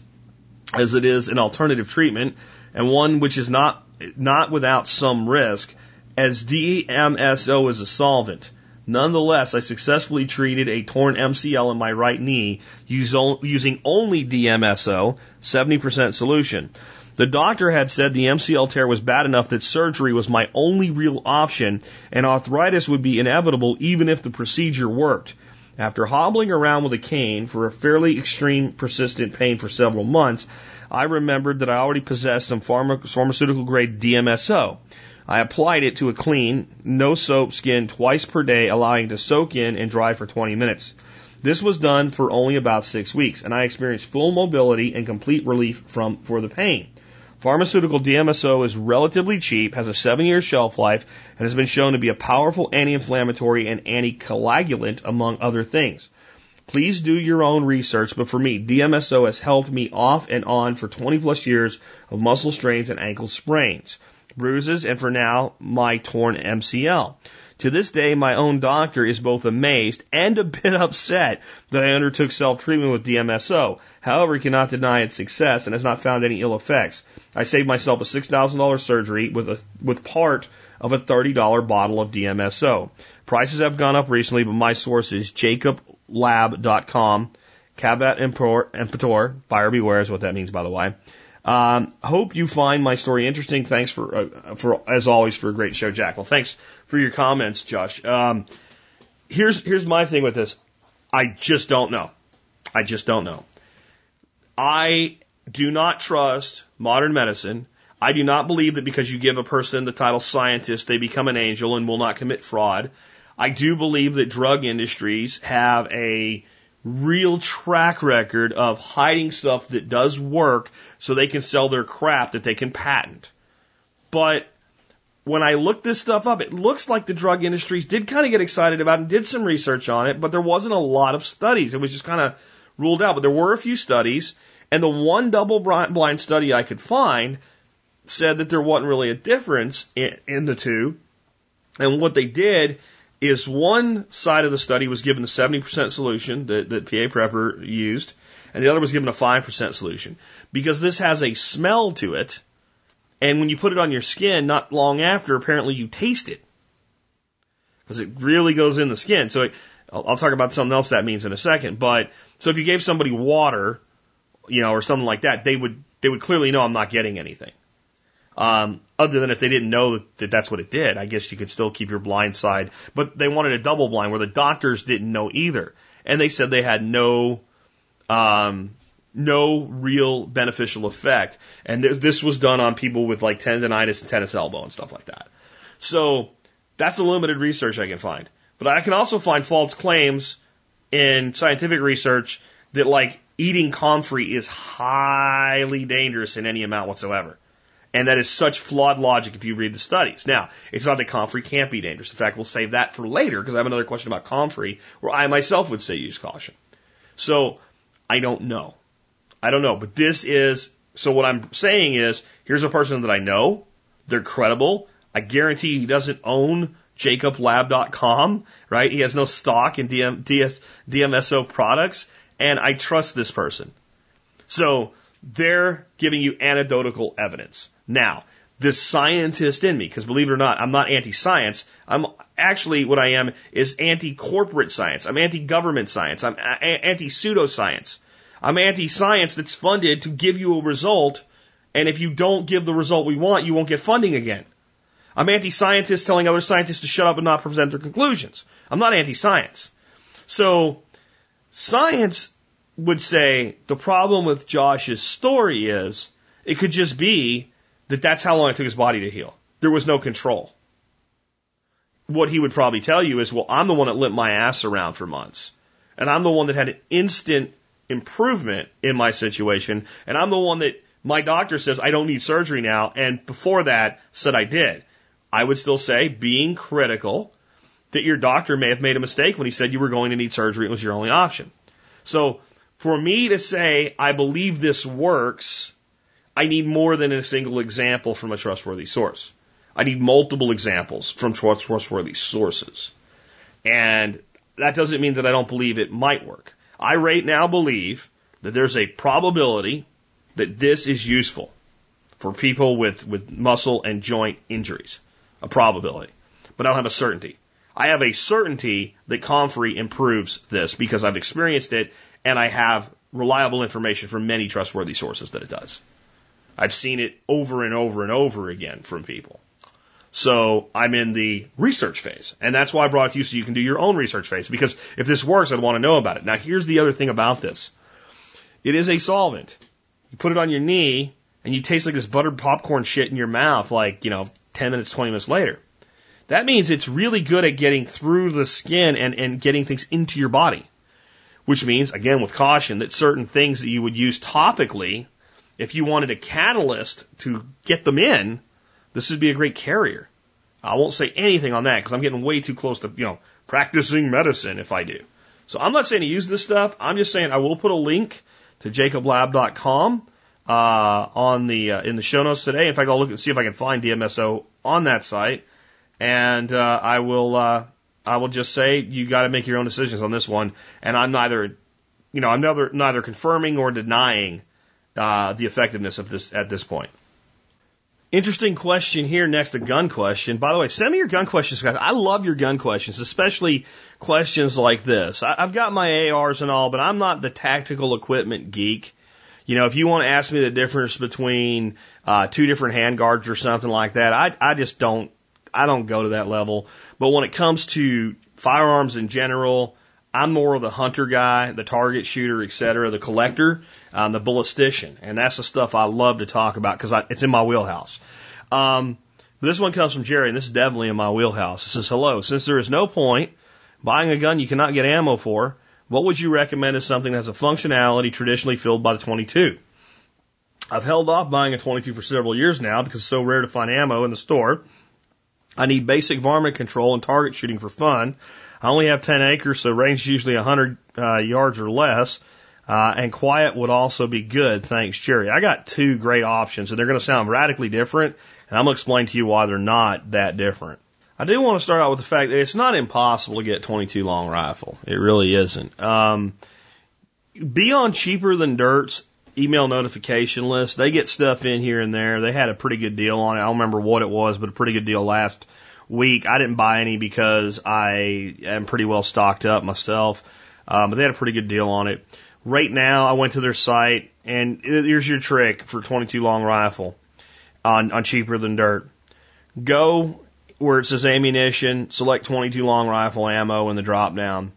as it is an alternative treatment and one which is not not without some risk, as DMSO is a solvent. Nonetheless, I successfully treated a torn MCL in my right knee using only DMSO, 70% solution. The doctor had said the MCL tear was bad enough that surgery was my only real option and arthritis would be inevitable even if the procedure worked. After hobbling around with a cane for a fairly extreme persistent pain for several months, I remembered that I already possessed some pharma- pharmaceutical grade DMSO. I applied it to a clean, no soap skin twice per day, allowing to soak in and dry for 20 minutes. This was done for only about six weeks, and I experienced full mobility and complete relief from for the pain. Pharmaceutical DMSO is relatively cheap, has a seven year shelf life, and has been shown to be a powerful anti-inflammatory and anticoagulant, among other things. Please do your own research, but for me, DMSO has helped me off and on for 20 plus years of muscle strains and ankle sprains, bruises, and for now, my torn MCL. To this day, my own doctor is both amazed and a bit upset that I undertook self-treatment with DMSO. However, he cannot deny its success and has not found any ill effects. I saved myself a $6,000 surgery with a, with part of a $30 bottle of DMSO. Prices have gone up recently, but my source is Jacob lab.com. Caveat emptor, buyer beware is what that means, by the way. Um, hope you find my story interesting. Thanks for, uh, for as always, for a great show, Jack. Well, thanks for your comments, Josh. Um, here's here's my thing with this. I just don't know. I just don't know. I do not trust modern medicine. I do not believe that because you give a person the title scientist, they become an angel and will not commit fraud. I do believe that drug industries have a real track record of hiding stuff that does work so they can sell their crap that they can patent. But when I looked this stuff up, it looks like the drug industries did kind of get excited about it and did some research on it, but there wasn't a lot of studies. It was just kind of ruled out. But there were a few studies, and the one double blind study I could find said that there wasn't really a difference in, in the two. And what they did is one side of the study was given the 70% solution that, that PA Prepper used, and the other was given a 5% solution. Because this has a smell to it, and when you put it on your skin, not long after, apparently you taste it. Because it really goes in the skin. So it, I'll, I'll talk about something else that means in a second. But so if you gave somebody water, you know, or something like that, they would they would clearly know I'm not getting anything. Um, other than if they didn't know that, that that's what it did, I guess you could still keep your blind side. But they wanted a double blind where the doctors didn't know either, and they said they had no um, no real beneficial effect. And th- this was done on people with like tendonitis and tennis elbow and stuff like that. So that's a limited research I can find. But I can also find false claims in scientific research that like eating comfrey is highly dangerous in any amount whatsoever. And that is such flawed logic if you read the studies. Now, it's not that comfrey can't be dangerous. In fact, we'll save that for later because I have another question about comfrey where I myself would say use caution. So I don't know. I don't know, but this is, so what I'm saying is, here's a person that I know. They're credible. I guarantee he doesn't own jacoblab.com, right? He has no stock in DM, DS, DMSO products, and I trust this person. So they're giving you anecdotal evidence. Now, this scientist in me, because believe it or not, I'm not anti-science. I'm actually what I am is anti-corporate science. I'm anti-government science. I'm anti-pseudoscience. I'm anti-science that's funded to give you a result, and if you don't give the result we want, you won't get funding again. I'm anti-scientist telling other scientists to shut up and not present their conclusions. I'm not anti-science. So, science would say the problem with Josh's story is it could just be that that's how long it took his body to heal. There was no control. What he would probably tell you is, well, I'm the one that limped my ass around for months. And I'm the one that had an instant improvement in my situation. And I'm the one that my doctor says I don't need surgery now. And before that said I did. I would still say being critical that your doctor may have made a mistake when he said you were going to need surgery. It was your only option. So for me to say I believe this works, I need more than a single example from a trustworthy source. I need multiple examples from trustworthy sources. And that doesn't mean that I don't believe it might work. I right now believe that there's a probability that this is useful for people with, with muscle and joint injuries. A probability. But I don't have a certainty. I have a certainty that Comfrey improves this because I've experienced it and I have reliable information from many trustworthy sources that it does. I've seen it over and over and over again from people. So I'm in the research phase. And that's why I brought it to you so you can do your own research phase. Because if this works, I'd want to know about it. Now, here's the other thing about this it is a solvent. You put it on your knee, and you taste like this buttered popcorn shit in your mouth, like, you know, 10 minutes, 20 minutes later. That means it's really good at getting through the skin and, and getting things into your body. Which means, again, with caution, that certain things that you would use topically, if you wanted a catalyst to get them in, this would be a great carrier. I won't say anything on that because I'm getting way too close to, you know, practicing medicine if I do. So I'm not saying to use this stuff. I'm just saying I will put a link to jacoblab.com uh, on the uh, in the show notes today. In fact, I'll look and see if I can find DMSO on that site, and uh, I will uh, I will just say you got to make your own decisions on this one. And I'm neither, you know, I'm neither neither confirming or denying uh, the effectiveness of this at this point. Interesting question here next, a gun question. By the way, send me your gun questions, guys. I love your gun questions, especially questions like this. I, I've got my ARs and all, but I'm not the tactical equipment geek. You know, if you want to ask me the difference between uh, two different handguards or something like that, I, I just don't, I don't go to that level. But when it comes to firearms in general, I'm more of the hunter guy, the target shooter, et cetera, the collector, um, the ballistician. And that's the stuff I love to talk about because it's in my wheelhouse. Um, this one comes from Jerry, and this is definitely in my wheelhouse. It says, hello, since there is no point buying a gun you cannot get ammo for, what would you recommend as something that has a functionality traditionally filled by the 22? I've held off buying a 22 for several years now because it's so rare to find ammo in the store. I need basic varmint control and target shooting for fun. I only have 10 acres, so range is usually 100 uh, yards or less. Uh, and quiet would also be good. Thanks, Jerry. I got two great options, and they're going to sound radically different, and I'm going to explain to you why they're not that different. I do want to start out with the fact that it's not impossible to get 22 long rifle. It really isn't. Um, be on cheaper than dirt's email notification list. They get stuff in here and there. They had a pretty good deal on it. I don't remember what it was, but a pretty good deal last week. I didn't buy any because I am pretty well stocked up myself. Um, but they had a pretty good deal on it. Right now, I went to their site, and here's your trick for 22 long rifle on, on cheaper than dirt. Go where it says ammunition, select 22 long rifle ammo in the drop down.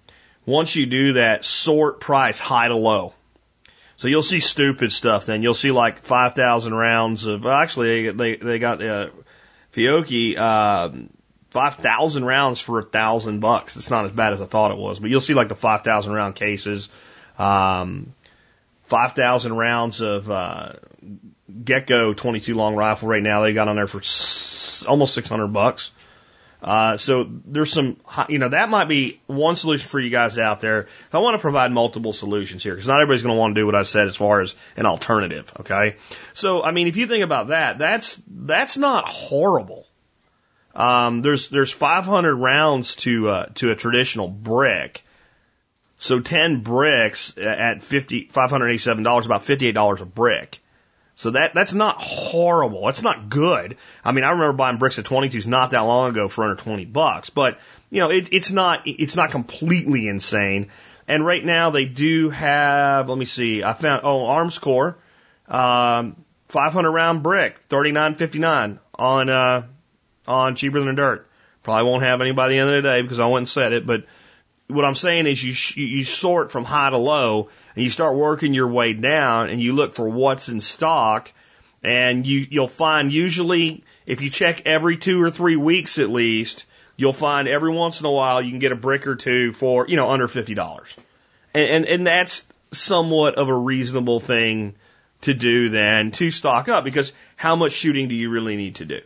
Once you do that, sort price high to low. So you'll see stupid stuff then. You'll see like 5,000 rounds of, actually they, they got, uh, Fiocchi, uh, 5,000 rounds for a thousand bucks. It's not as bad as I thought it was, but you'll see like the 5,000 round cases, um, 5,000 rounds of, uh, Geco 22 long rifle right now. They got on there for almost 600 bucks. Uh, so there's some, you know, that might be one solution for you guys out there. I want to provide multiple solutions here because not everybody's going to want to do what I said as far as an alternative. Okay. So, I mean, if you think about that, that's, that's not horrible. Um, there's, there's 500 rounds to, uh, to a traditional brick. So 10 bricks at 50, $587, about $58 a brick. So that that's not horrible. That's not good. I mean, I remember buying bricks at 22s not that long ago for under 20 bucks, but you know, it, it's not it's not completely insane. And right now they do have. Let me see. I found oh Arms Armscor, um, 500 round brick, 39.59 on uh, on cheaper than dirt. Probably won't have any by the end of the day because I went and said it, but what I'm saying is you you sort from high to low and you start working your way down and you look for what's in stock and you you'll find usually if you check every two or three weeks at least you'll find every once in a while you can get a brick or two for you know under fifty dollars and, and and that's somewhat of a reasonable thing to do then to stock up because how much shooting do you really need to do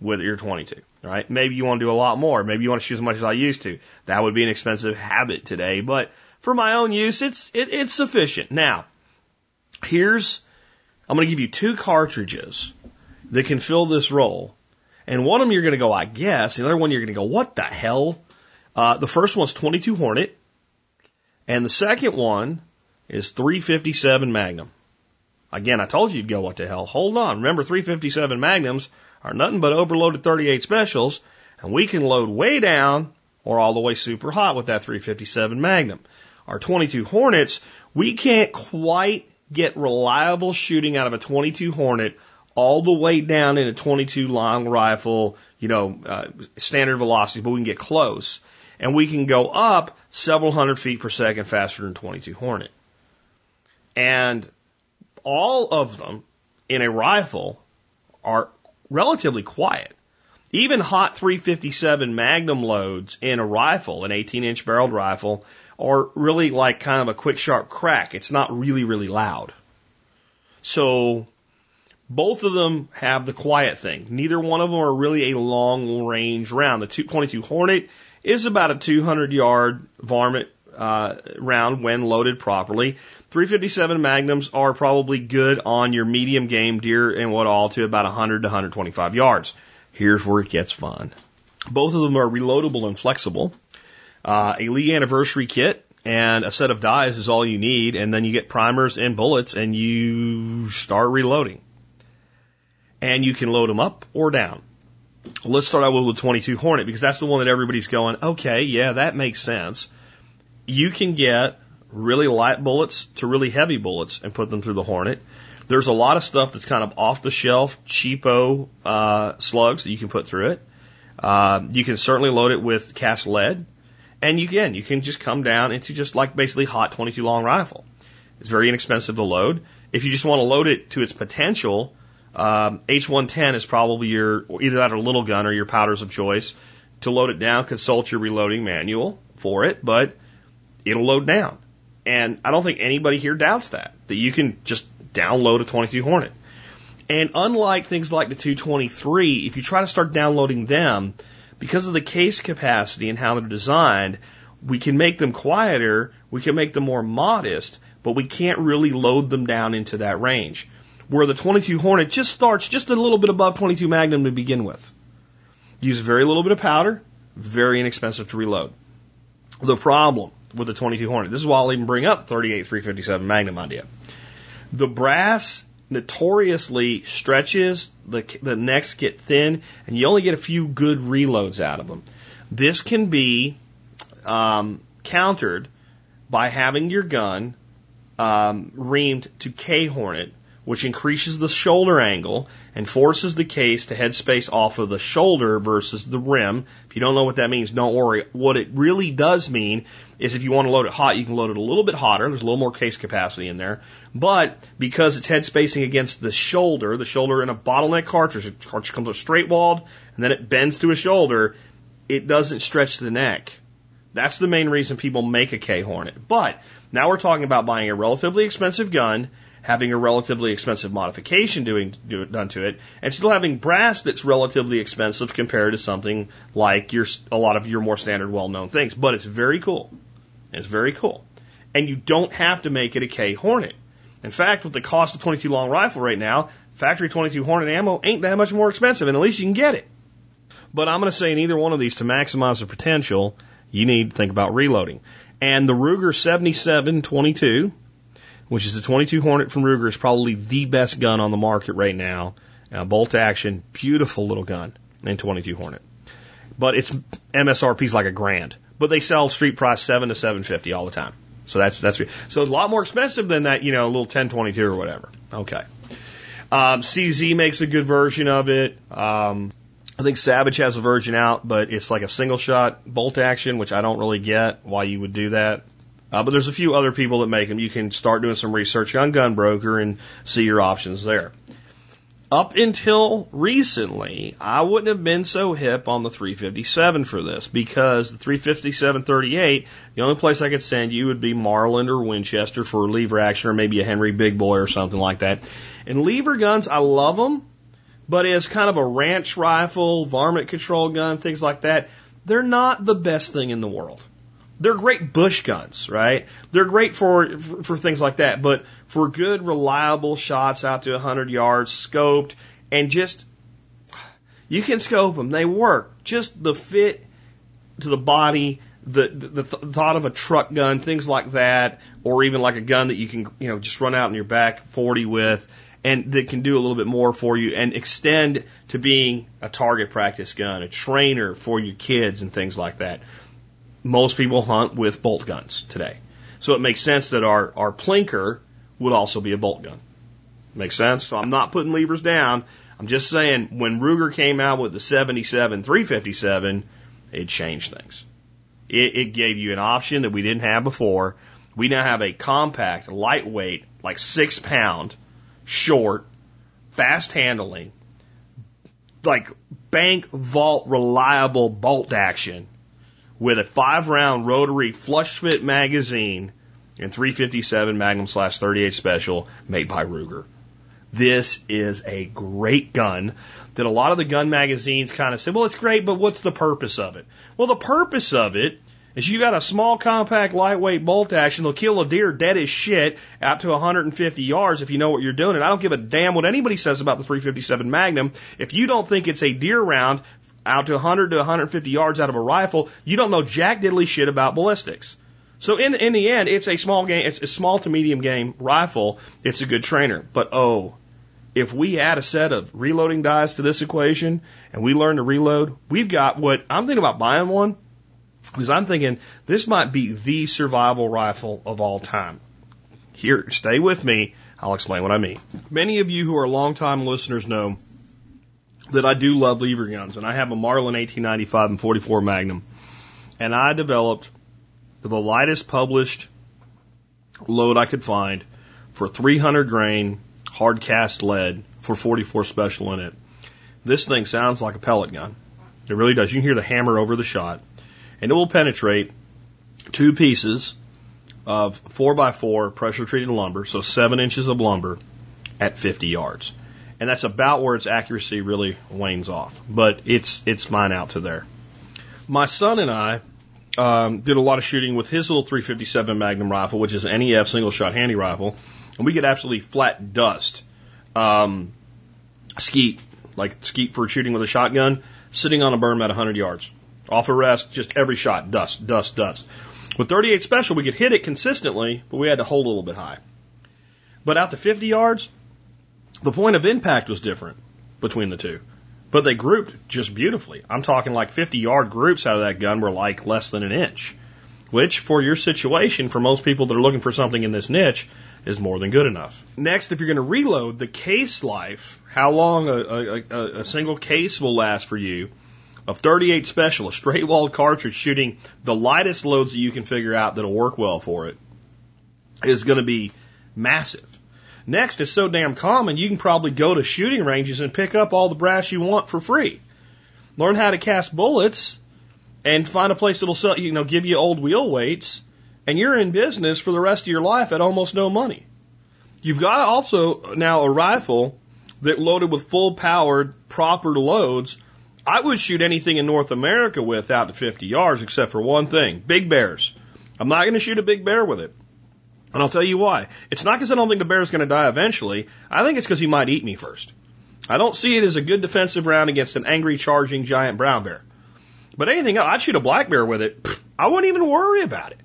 with your 22 right? Maybe you want to do a lot more. Maybe you want to shoot as much as I used to. That would be an expensive habit today, but for my own use, it's it, it's sufficient. Now, here's I'm going to give you two cartridges that can fill this role, and one of them you're going to go, I guess. The other one you're going to go, what the hell? Uh, the first one's 22 Hornet, and the second one is 357 Magnum. Again, I told you you'd go, what the hell? Hold on. Remember, 357 Magnums are nothing but overloaded 38 specials, and we can load way down or all the way super hot with that 357 Magnum. Our 22 Hornets, we can't quite get reliable shooting out of a 22 Hornet all the way down in a 22 long rifle, you know, uh, standard velocity, but we can get close. And we can go up several hundred feet per second faster than 22 Hornet. And all of them in a rifle are relatively quiet. Even hot 357 Magnum loads in a rifle, an 18 inch barreled rifle, are really like kind of a quick sharp crack. It's not really, really loud. So both of them have the quiet thing. Neither one of them are really a long range round. The 22 Hornet is about a 200 yard varmint uh, round when loaded properly. 357 Magnums are probably good on your medium game deer and what all to about 100 to 125 yards. Here's where it gets fun. Both of them are reloadable and flexible. Uh, a Lee anniversary kit and a set of dies is all you need, and then you get primers and bullets, and you start reloading. And you can load them up or down. Let's start out with the 22 Hornet because that's the one that everybody's going, okay, yeah, that makes sense. You can get really light bullets to really heavy bullets and put them through the Hornet. There's a lot of stuff that's kind of off the shelf, cheapo uh, slugs that you can put through it. Uh, you can certainly load it with cast lead, and you can you can just come down into just like basically hot 22 long rifle. It's very inexpensive to load. If you just want to load it to its potential, um, H110 is probably your either that or Lil' Gun or your powders of choice. To load it down, consult your reloading manual for it, but it'll load down. And I don't think anybody here doubts that, that you can just download a 22 Hornet. And unlike things like the 223, if you try to start downloading them, because of the case capacity and how they're designed, we can make them quieter, we can make them more modest, but we can't really load them down into that range. Where the 22 Hornet just starts just a little bit above 22 Magnum to begin with. Use very little bit of powder, very inexpensive to reload. The problem with the 22 Hornet, this is why I'll even bring up 38 357 Magnum idea. The brass notoriously stretches, the, the necks get thin, and you only get a few good reloads out of them. This can be um, countered by having your gun um, reamed to K Hornet, which increases the shoulder angle and forces the case to headspace off of the shoulder versus the rim. If you don't know what that means, don't worry. What it really does mean is if you want to load it hot, you can load it a little bit hotter. There's a little more case capacity in there. But because it's head spacing against the shoulder, the shoulder in a bottleneck cartridge, the cartridge comes up straight walled and then it bends to a shoulder, it doesn't stretch the neck. That's the main reason people make a K Hornet. But now we're talking about buying a relatively expensive gun, having a relatively expensive modification doing do, done to it, and still having brass that's relatively expensive compared to something like your a lot of your more standard, well-known things. But it's very cool. It's very cool, and you don't have to make it a K Hornet. In fact, with the cost of 22 long rifle right now, factory 22 Hornet ammo ain't that much more expensive, and at least you can get it. But I'm going to say in either one of these to maximize the potential, you need to think about reloading. And the Ruger 7722, which is the 22 Hornet from Ruger, is probably the best gun on the market right now. Uh, bolt action, beautiful little gun in 22 Hornet. But its MSRP is like a grand. But they sell street price seven to 750 all the time. So that's that's so it's a lot more expensive than that, you know, a little 1022 or whatever. Okay. Um, CZ makes a good version of it. Um, I think Savage has a version out, but it's like a single shot bolt action, which I don't really get why you would do that. Uh, but there's a few other people that make them. You can start doing some research on Gunbroker and see your options there. Up until recently, I wouldn't have been so hip on the 357 for this because the 357 38, the only place I could send you would be Marlin or Winchester for lever action or maybe a Henry Big Boy or something like that. And lever guns, I love them, but as kind of a ranch rifle, varmint control gun, things like that, they're not the best thing in the world. They're great bush guns, right? They're great for, for, for things like that, but for good, reliable shots out to 100 yards, scoped, and just, you can scope them. They work. Just the fit to the body, the, the, the thought of a truck gun, things like that, or even like a gun that you can, you know, just run out in your back 40 with, and that can do a little bit more for you and extend to being a target practice gun, a trainer for your kids and things like that most people hunt with bolt guns today. So it makes sense that our, our plinker would also be a bolt gun. Makes sense? So I'm not putting levers down. I'm just saying when Ruger came out with the 77 357, it changed things. It, it gave you an option that we didn't have before. We now have a compact, lightweight, like six pound, short, fast handling, like bank vault reliable bolt action with a five round rotary flush fit magazine and 357 Magnum slash 38 special made by Ruger. This is a great gun that a lot of the gun magazines kind of say, well, it's great, but what's the purpose of it? Well, the purpose of it is you got a small, compact, lightweight bolt action that'll kill a deer dead as shit out to 150 yards if you know what you're doing. And I don't give a damn what anybody says about the 357 Magnum. If you don't think it's a deer round out to 100 to 150 yards out of a rifle, you don't know jack diddly shit about ballistics. So in in the end, it's a small game. It's a small to medium game rifle. It's a good trainer. But oh, if we add a set of reloading dies to this equation and we learn to reload, we've got what I'm thinking about buying one because I'm thinking this might be the survival rifle of all time. Here, stay with me. I'll explain what I mean. Many of you who are longtime listeners know that I do love lever guns, and I have a Marlin 1895 and 44 Magnum, and I developed the lightest published load I could find for 300 grain hard cast lead for 44 special in it. This thing sounds like a pellet gun. It really does. You can hear the hammer over the shot, and it will penetrate two pieces of 4x4 pressure treated lumber, so 7 inches of lumber at 50 yards. And that's about where its accuracy really wanes off. But it's, it's fine out to there. My son and I um, did a lot of shooting with his little 357 Magnum rifle, which is an NEF single shot Handi-Rifle, and we get absolutely flat dust. Um, skeet, like skeet for shooting with a shotgun, sitting on a berm at 100 yards. Off a rest, just every shot, dust, dust, dust. With 38 special, we could hit it consistently, but we had to hold a little bit high. But out to 50 yards, the point of impact was different between the two. But they grouped just beautifully. I'm talking like 50 yard groups out of that gun were like less than an inch, which for your situation, for most people that are looking for something in this niche, is more than good enough. Next, if you're going to reload, the case life, how long a, a, a, single case will last for you, of 38 special, a straight walled cartridge shooting the lightest loads that you can figure out that'll work well for it, is going to be massive. Next, it's so damn common, you can probably go to shooting ranges and pick up all the brass you want for free. Learn how to cast bullets and find a place that'll sell, you know, give you old wheel weights, and you're in business for the rest of your life at almost no money. You've got also now a rifle that loaded with full powered, proper loads. I would shoot anything in North America with out to 50 yards except for one thing big bears. I'm not going to shoot a big bear with it. And I'll tell you why. It's not because I don't think the bear's going to die eventually. I think it's because he might eat me first. I don't see it as a good defensive round against an angry, charging giant brown bear. But anything else, I'd shoot a black bear with it. I wouldn't even worry about it.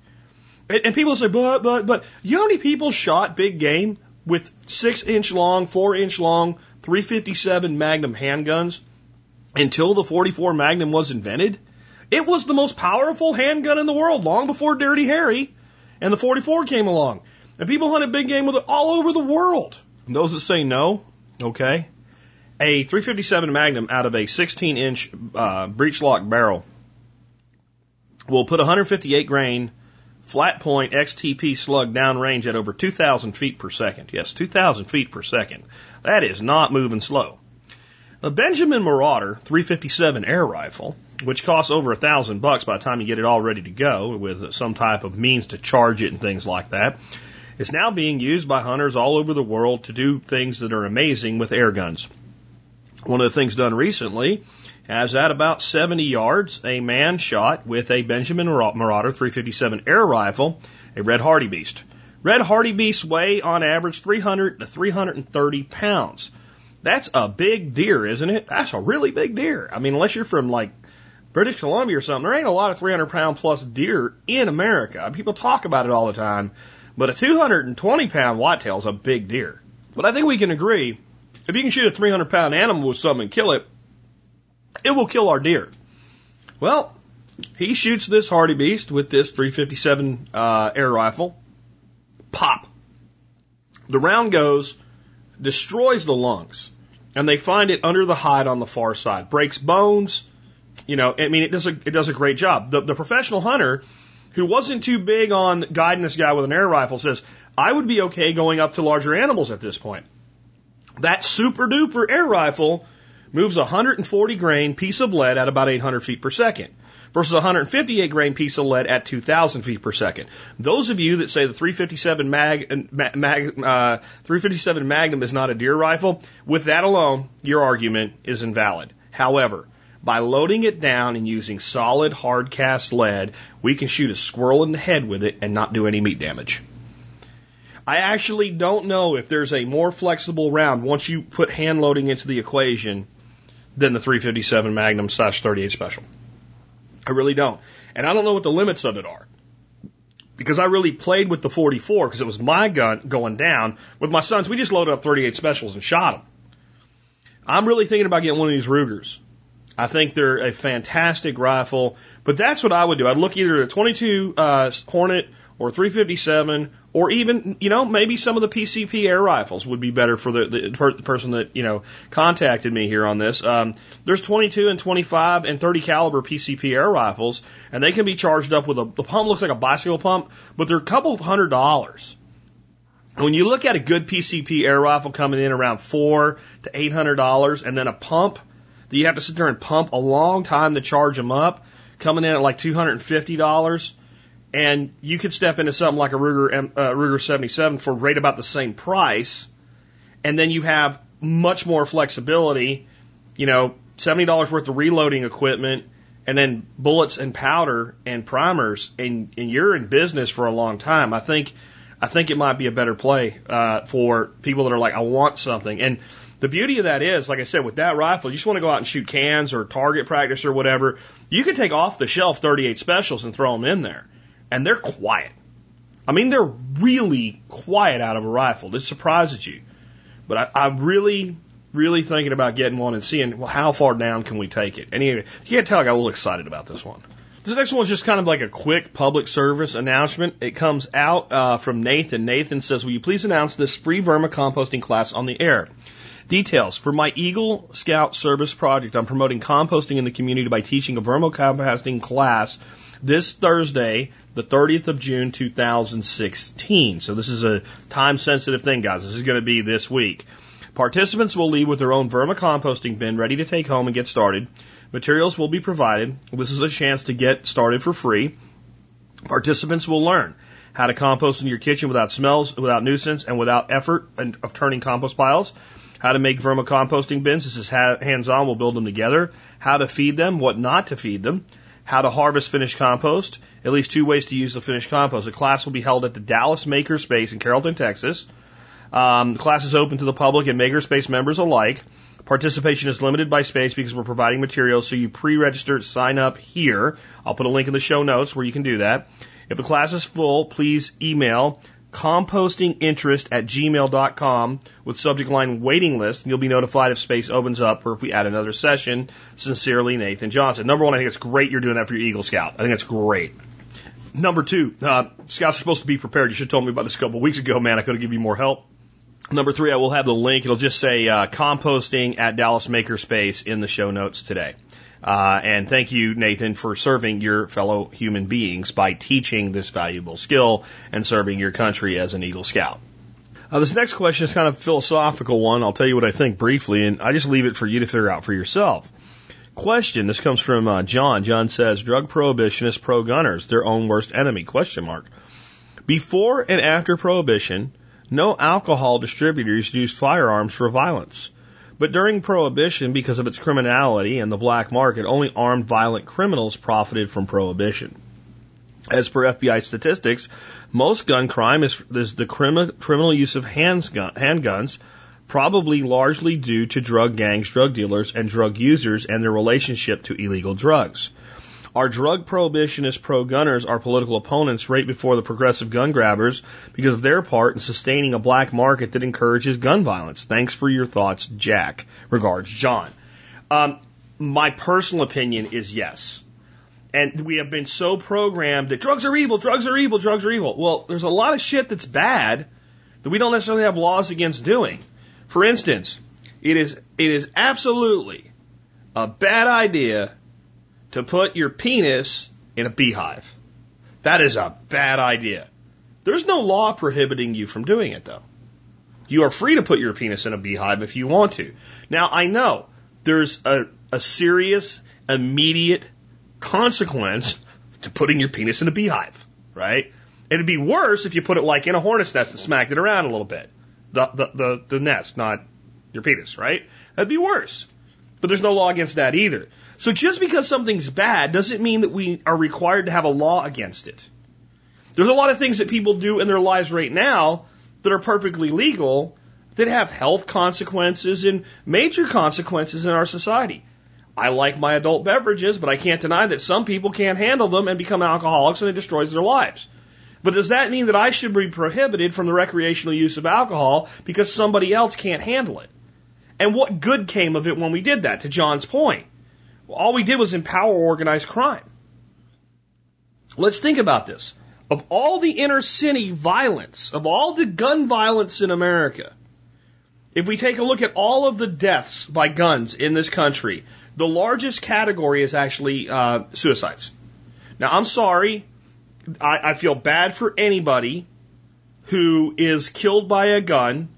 And, and people say, but, but, but, you know how many people shot big game with six inch long, four inch long, 357 Magnum handguns until the 44 Magnum was invented? It was the most powerful handgun in the world long before Dirty Harry and the 44 came along. And people hunted big game with it all over the world. Those that say no, okay, a 357 Magnum out of a 16 inch uh, breech lock barrel will put 158 grain flat point XTP slug down range at over 2,000 feet per second. Yes, 2,000 feet per second. That is not moving slow. A Benjamin Marauder 357 air rifle which costs over a thousand bucks by the time you get it all ready to go with some type of means to charge it and things like that, is now being used by hunters all over the world to do things that are amazing with air guns. One of the things done recently has at about 70 yards, a man shot with a Benjamin Marauder 357 air rifle, a Red Hartebeest. Red Hartebeests weigh on average 300 to 330 pounds. That's a big deer, isn't it? That's a really big deer. I mean, unless you're from like British Columbia or something, there ain't a lot of 300 pound plus deer in America. People talk about it all the time, but a 220 pound whitetail is a big deer. But I think we can agree if you can shoot a 300 pound animal with something and kill it, it will kill our deer. Well, he shoots this hartebeest with this 357 uh, air rifle. Pop. The round goes, destroys the lungs, and they find it under the hide on the far side. Breaks bones, you know, I mean, it does a it does a great job. The the professional hunter who wasn't too big on guiding this guy with an air rifle says, I would be okay going up to larger animals at this point. That super duper air rifle moves a 140 grain piece of lead at about 800 feet per second versus a 158 grain piece of lead at 2,000 feet per second. Those of you that say the 357 mag, mag uh, 357 Magnum is not a deer rifle, with that alone, your argument is invalid. However, by loading it down and using solid hard cast lead, we can shoot a squirrel in the head with it and not do any meat damage. I actually don't know if there's a more flexible round once you put hand loading into the equation than the 357 Magnum slash 38 Special. I really don't. And I don't know what the limits of it are. Because I really played with the 44 because it was my gun going down. With my sons, we just loaded up 38 specials and shot them. I'm really thinking about getting one of these Rugers. I think they're a fantastic rifle, but that's what I would do. I'd look either at a 22 uh, Hornet or 357, or even you know maybe some of the PCP air rifles would be better for the, the per- person that you know contacted me here on this. Um, there's 22 and 25 and 30 caliber PCP air rifles, and they can be charged up with a the pump looks like a bicycle pump, but they're a couple of hundred dollars. When you look at a good PCP air rifle coming in around four to eight hundred dollars, and then a pump that you have to sit there and pump a long time to charge them up, coming in at like $250. and you could step into something like a Ruger uh, Ruger 77 for right about the same price, and then you have much more flexibility. You know, seventy dollars worth of reloading equipment, and then bullets and powder and primers, and, and you're in business for a long time. I think I think it might be a better play uh, for people that are like, I want something. And the beauty of that is, like I said, with that rifle, you just want to go out and shoot cans or target practice or whatever. You can take off the shelf 38 specials and throw them in there, and they're quiet. I mean, they're really quiet out of a rifle. This surprises you. But I, I'm really, really thinking about getting one and seeing well, how far down can we take it. Anyway, you can't tell I got a little excited about this one. This next one is just kind of like a quick public service announcement. It comes out uh, from Nathan. Nathan says, Will you please announce this free vermicomposting class on the air? Details. For my Eagle Scout service project, I'm promoting composting in the community by teaching a vermicomposting class this Thursday, the 30th of June, 2016. So this is a time sensitive thing, guys. This is going to be this week. Participants will leave with their own vermicomposting bin ready to take home and get started. Materials will be provided. This is a chance to get started for free. Participants will learn how to compost in your kitchen without smells, without nuisance, and without effort of turning compost piles. How to make vermicomposting bins. This is hands on. We'll build them together. How to feed them, what not to feed them. How to harvest finished compost. At least two ways to use the finished compost. The class will be held at the Dallas Makerspace in Carrollton, Texas. Um, the class is open to the public and Makerspace members alike. Participation is limited by space because we're providing materials, so you pre-register, sign up here. I'll put a link in the show notes where you can do that. If the class is full, please email compostinginterest at gmail.com with subject line waiting list, and you'll be notified if space opens up or if we add another session. Sincerely, Nathan Johnson. Number one, I think it's great you're doing that for your Eagle Scout. I think it's great. Number two, uh, scouts are supposed to be prepared. You should have told me about this a couple weeks ago, man. I could have given you more help. Number three, I will have the link. It'll just say uh, composting at Dallas Makerspace in the show notes today. Uh, and thank you, Nathan, for serving your fellow human beings by teaching this valuable skill and serving your country as an Eagle Scout. Uh, this next question is kind of a philosophical one. I'll tell you what I think briefly, and I just leave it for you to figure out for yourself. Question. This comes from uh, John. John says, "Drug prohibitionists, pro-gunners, their own worst enemy?" Question mark. Before and after prohibition, no alcohol distributors used firearms for violence. But during Prohibition, because of its criminality and the black market, only armed violent criminals profited from Prohibition. As per FBI statistics, most gun crime is, is the crimi- criminal use of handgun, handguns, probably largely due to drug gangs, drug dealers, and drug users and their relationship to illegal drugs. Our drug prohibitionist pro gunners are political opponents right before the progressive gun grabbers because of their part in sustaining a black market that encourages gun violence. Thanks for your thoughts, Jack. Regards, John. Um, my personal opinion is yes. And we have been so programmed that drugs are evil, drugs are evil, drugs are evil. Well, there's a lot of shit that's bad that we don't necessarily have laws against doing. For instance, it is, it is absolutely a bad idea to put your penis in a beehive. That is a bad idea. There's no law prohibiting you from doing it though. You are free to put your penis in a beehive if you want to. Now I know there's a, a serious, immediate consequence to putting your penis in a beehive, right? It'd be worse if you put it like in a hornet's nest and smacked it around a little bit. The, the, the, the nest, not your penis, right? That'd be worse. But there's no law against that either. So just because something's bad doesn't mean that we are required to have a law against it. There's a lot of things that people do in their lives right now that are perfectly legal that have health consequences and major consequences in our society. I like my adult beverages, but I can't deny that some people can't handle them and become alcoholics and it destroys their lives. But does that mean that I should be prohibited from the recreational use of alcohol because somebody else can't handle it? And what good came of it when we did that, to John's point? All we did was empower organized crime. Let's think about this. Of all the inner city violence, of all the gun violence in America, if we take a look at all of the deaths by guns in this country, the largest category is actually uh, suicides. Now, I'm sorry. I, I feel bad for anybody who is killed by a gun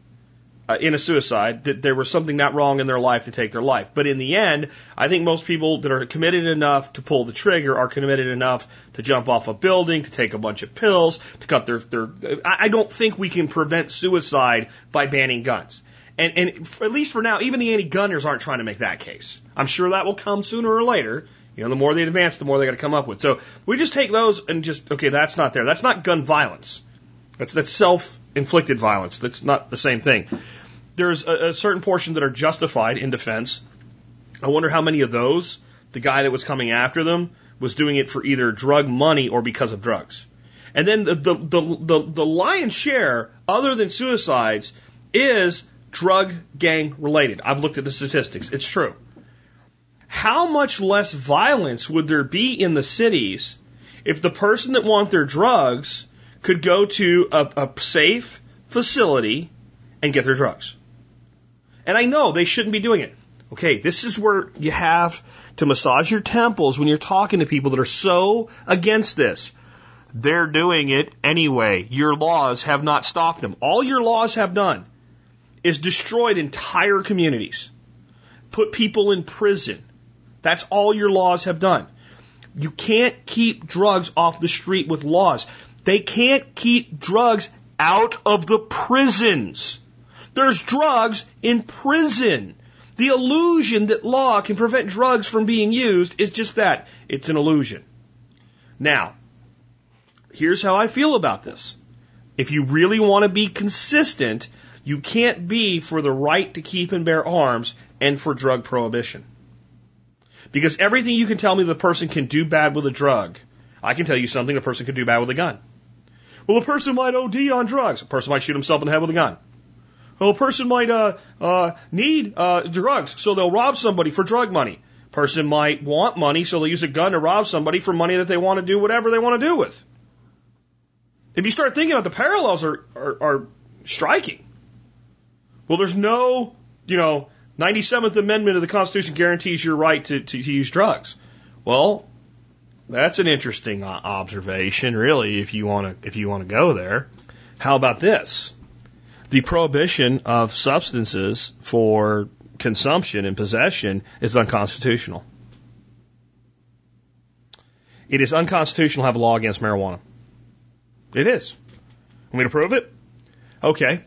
uh, in a suicide, that there was something not wrong in their life to take their life. But in the end, I think most people that are committed enough to pull the trigger are committed enough to jump off a building, to take a bunch of pills, to cut their, their, I don't think we can prevent suicide by banning guns. And, and for, at least for now, even the anti-gunners aren't trying to make that case. I'm sure that will come sooner or later. You know, the more they advance, the more they got to come up with. So we just take those and just, okay, that's not there. That's not gun violence. That's, that's self-inflicted violence. That's not the same thing. There's a, a certain portion that are justified in defense. I wonder how many of those, the guy that was coming after them, was doing it for either drug money or because of drugs. And then the, the, the, the, the lion's share, other than suicides, is drug gang related. I've looked at the statistics. It's true. How much less violence would there be in the cities if the person that want their drugs could go to a, a safe facility and get their drugs? And I know they shouldn't be doing it. Okay, this is where you have to massage your temples when you're talking to people that are so against this. They're doing it anyway. Your laws have not stopped them. All your laws have done is destroyed entire communities, put people in prison. That's all your laws have done. You can't keep drugs off the street with laws. They can't keep drugs out of the prisons. There's drugs in prison. The illusion that law can prevent drugs from being used is just that. It's an illusion. Now, here's how I feel about this. If you really want to be consistent, you can't be for the right to keep and bear arms and for drug prohibition. Because everything you can tell me the person can do bad with a drug, I can tell you something a person can do bad with a gun. Well, a person might OD on drugs. A person might shoot himself in the head with a gun. Well, a person might uh, uh, need uh, drugs, so they'll rob somebody for drug money. A person might want money, so they'll use a gun to rob somebody for money that they want to do whatever they want to do with. If you start thinking about it, the parallels are, are, are striking. Well, there's no, you know, 97th Amendment of the Constitution guarantees your right to, to, to use drugs. Well, that's an interesting uh, observation, really, if you want to if you want to go there. How about this? The prohibition of substances for consumption and possession is unconstitutional. It is unconstitutional to have a law against marijuana. It is. Want me to prove it? Okay.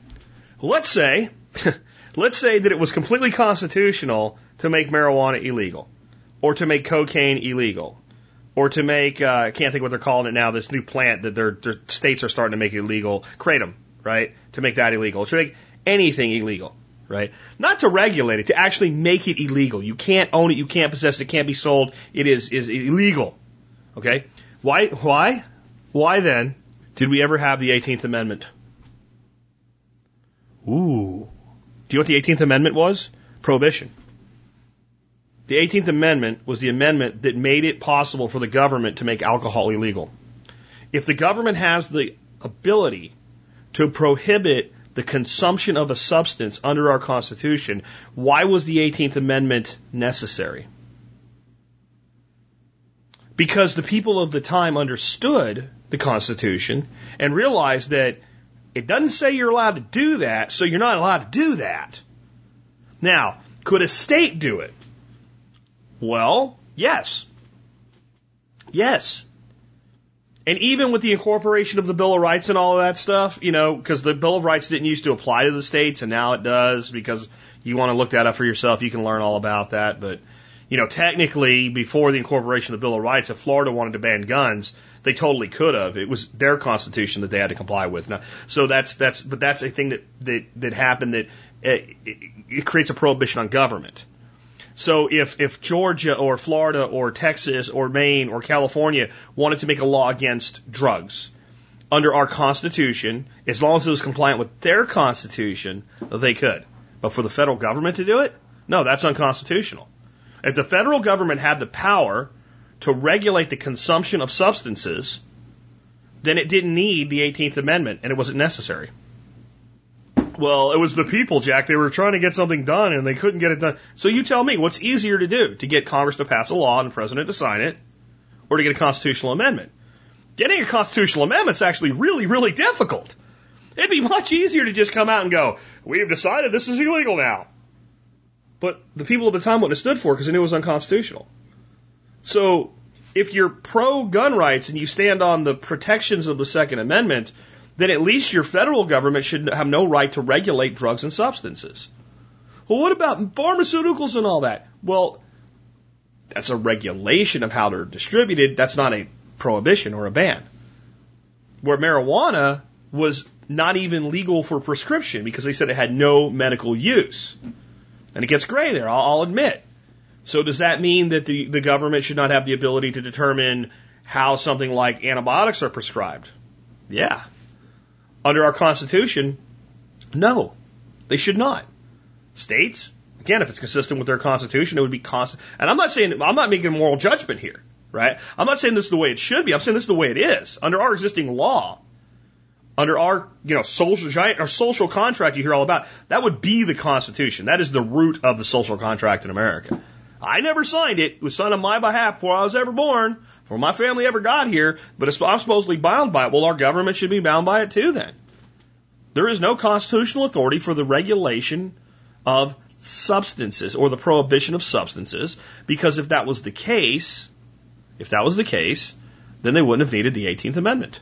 Let's say Let's say that it was completely constitutional to make marijuana illegal, or to make cocaine illegal, or to make, uh, I can't think what they're calling it now, this new plant that their, their states are starting to make illegal, kratom, right? To make that illegal, to make anything illegal, right? Not to regulate it, to actually make it illegal. You can't own it, you can't possess it, it can't be sold, it is, is illegal. Okay? Why, why? Why then did we ever have the 18th Amendment? Ooh. Do you know what the 18th Amendment was? Prohibition. The 18th Amendment was the amendment that made it possible for the government to make alcohol illegal. If the government has the ability to prohibit the consumption of a substance under our Constitution, why was the 18th Amendment necessary? Because the people of the time understood the Constitution and realized that it doesn't say you're allowed to do that, so you're not allowed to do that. Now, could a state do it? Well, yes. Yes. And even with the incorporation of the Bill of Rights and all of that stuff, you know, because the Bill of Rights didn't used to apply to the states and now it does because you want to look that up for yourself, you can learn all about that. But, you know, technically, before the incorporation of the Bill of Rights, if Florida wanted to ban guns, they totally could have. It was their constitution that they had to comply with. Now, so that's that's but that's a thing that that that happened that it, it, it creates a prohibition on government. So if if Georgia or Florida or Texas or Maine or California wanted to make a law against drugs under our constitution, as long as it was compliant with their constitution, they could. But for the federal government to do it, no, that's unconstitutional. If the federal government had the power to regulate the consumption of substances, then it didn't need the 18th Amendment and it wasn't necessary. Well, it was the people, Jack. They were trying to get something done and they couldn't get it done. So you tell me, what's easier to do? To get Congress to pass a law and the president to sign it, or to get a constitutional amendment? Getting a constitutional amendment is actually really, really difficult. It'd be much easier to just come out and go, we've decided this is illegal now. But the people at the time wouldn't have stood for it because they knew it was unconstitutional. So if you're pro gun rights and you stand on the protections of the Second Amendment, then at least your federal government should have no right to regulate drugs and substances. Well, what about pharmaceuticals and all that? Well, that's a regulation of how they're distributed. That's not a prohibition or a ban. Where marijuana was not even legal for prescription because they said it had no medical use. And it gets gray there, I'll, I'll admit. So does that mean that the, the government should not have the ability to determine how something like antibiotics are prescribed? Yeah. Under our Constitution, no, they should not. States, again, if it's consistent with their Constitution, it would be constant. And I'm not saying, I'm not making a moral judgment here, right? I'm not saying this is the way it should be. I'm saying this is the way it is. Under our existing law, under our, you know, social giant, our social contract you hear all about, that would be the Constitution. That is the root of the social contract in America. I never signed it. It was signed on my behalf before I was ever born, before my family ever got here, but I'm supposedly bound by it. Well, our government should be bound by it too then. There is no constitutional authority for the regulation of substances or the prohibition of substances because if that was the case, if that was the case, then they wouldn't have needed the 18th Amendment.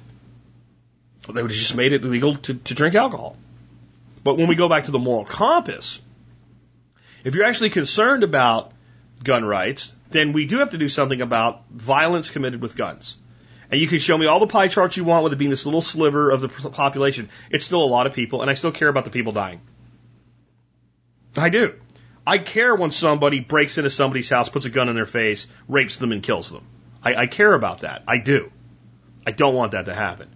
They would have just made it illegal to, to drink alcohol. But when we go back to the moral compass, if you're actually concerned about gun rights, then we do have to do something about violence committed with guns. And you can show me all the pie charts you want with it being this little sliver of the population. It's still a lot of people, and I still care about the people dying. I do. I care when somebody breaks into somebody's house, puts a gun in their face, rapes them, and kills them. I, I care about that. I do. I don't want that to happen.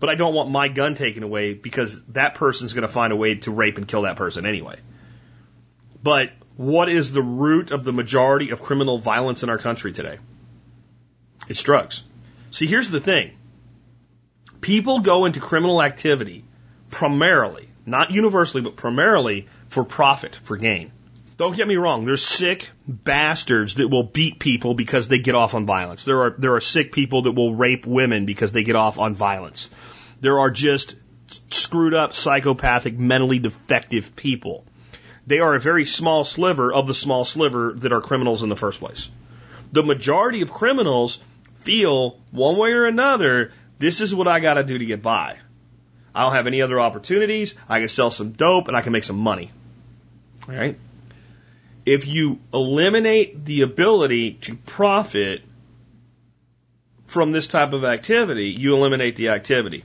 But I don't want my gun taken away because that person's going to find a way to rape and kill that person anyway. But what is the root of the majority of criminal violence in our country today? It's drugs. See, here's the thing. People go into criminal activity primarily, not universally, but primarily for profit, for gain. Don't get me wrong, there's sick bastards that will beat people because they get off on violence. There are there are sick people that will rape women because they get off on violence. There are just screwed up, psychopathic, mentally defective people they are a very small sliver of the small sliver that are criminals in the first place. The majority of criminals feel one way or another, this is what I got to do to get by. I don't have any other opportunities. I can sell some dope and I can make some money. All right? If you eliminate the ability to profit from this type of activity, you eliminate the activity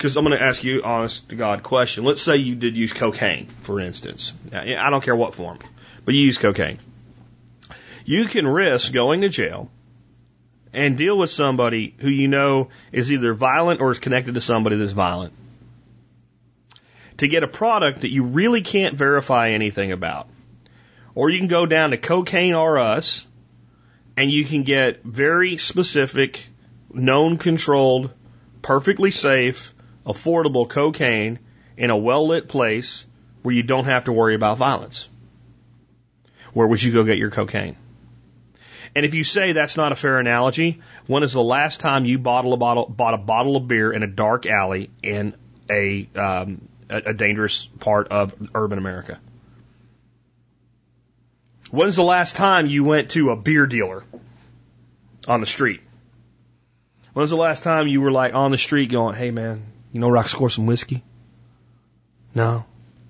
because I'm going to ask you honest to God question. Let's say you did use cocaine, for instance. I don't care what form, but you use cocaine. You can risk going to jail and deal with somebody who you know is either violent or is connected to somebody that's violent to get a product that you really can't verify anything about. Or you can go down to Cocaine R Us and you can get very specific, known controlled, perfectly safe, affordable cocaine in a well lit place where you don't have to worry about violence. Where would you go get your cocaine? And if you say that's not a fair analogy, when is the last time you bottle a bottle, bought a bottle of beer in a dark alley in a, um, a, a dangerous part of urban America? When's the last time you went to a beer dealer on the street? When's the last time you were like on the street going, hey man, you know rock score some whiskey? No.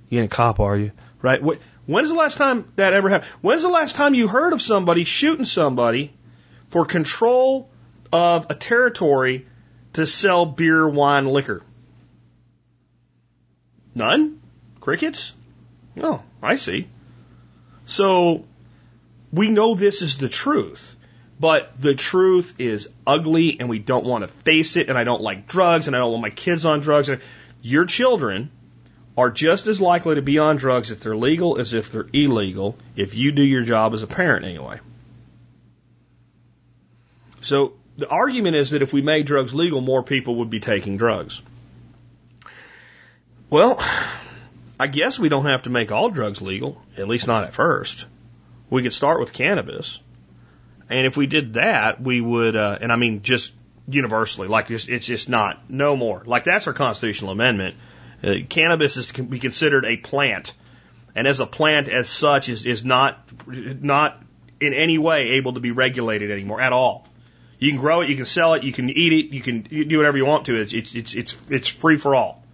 You ain't a cop, are you? Right? When's the last time that ever happened? When's the last time you heard of somebody shooting somebody for control of a territory to sell beer, wine, liquor? None? Crickets? Oh, I see. So, we know this is the truth. But the truth is ugly and we don't want to face it and I don't like drugs and I don't want my kids on drugs. Your children are just as likely to be on drugs if they're legal as if they're illegal if you do your job as a parent anyway. So the argument is that if we made drugs legal, more people would be taking drugs. Well, I guess we don't have to make all drugs legal, at least not at first. We could start with cannabis and if we did that, we would, uh, and I mean just universally. Like it's, it's just not, no more. Like that's our constitutional amendment. Uh, cannabis is to be considered a plant, and as a plant, as such, is is not not in any way able to be regulated anymore at all. You can grow it, you can sell it, you can eat it, you can do whatever you want to. It's it's it's, it's free for all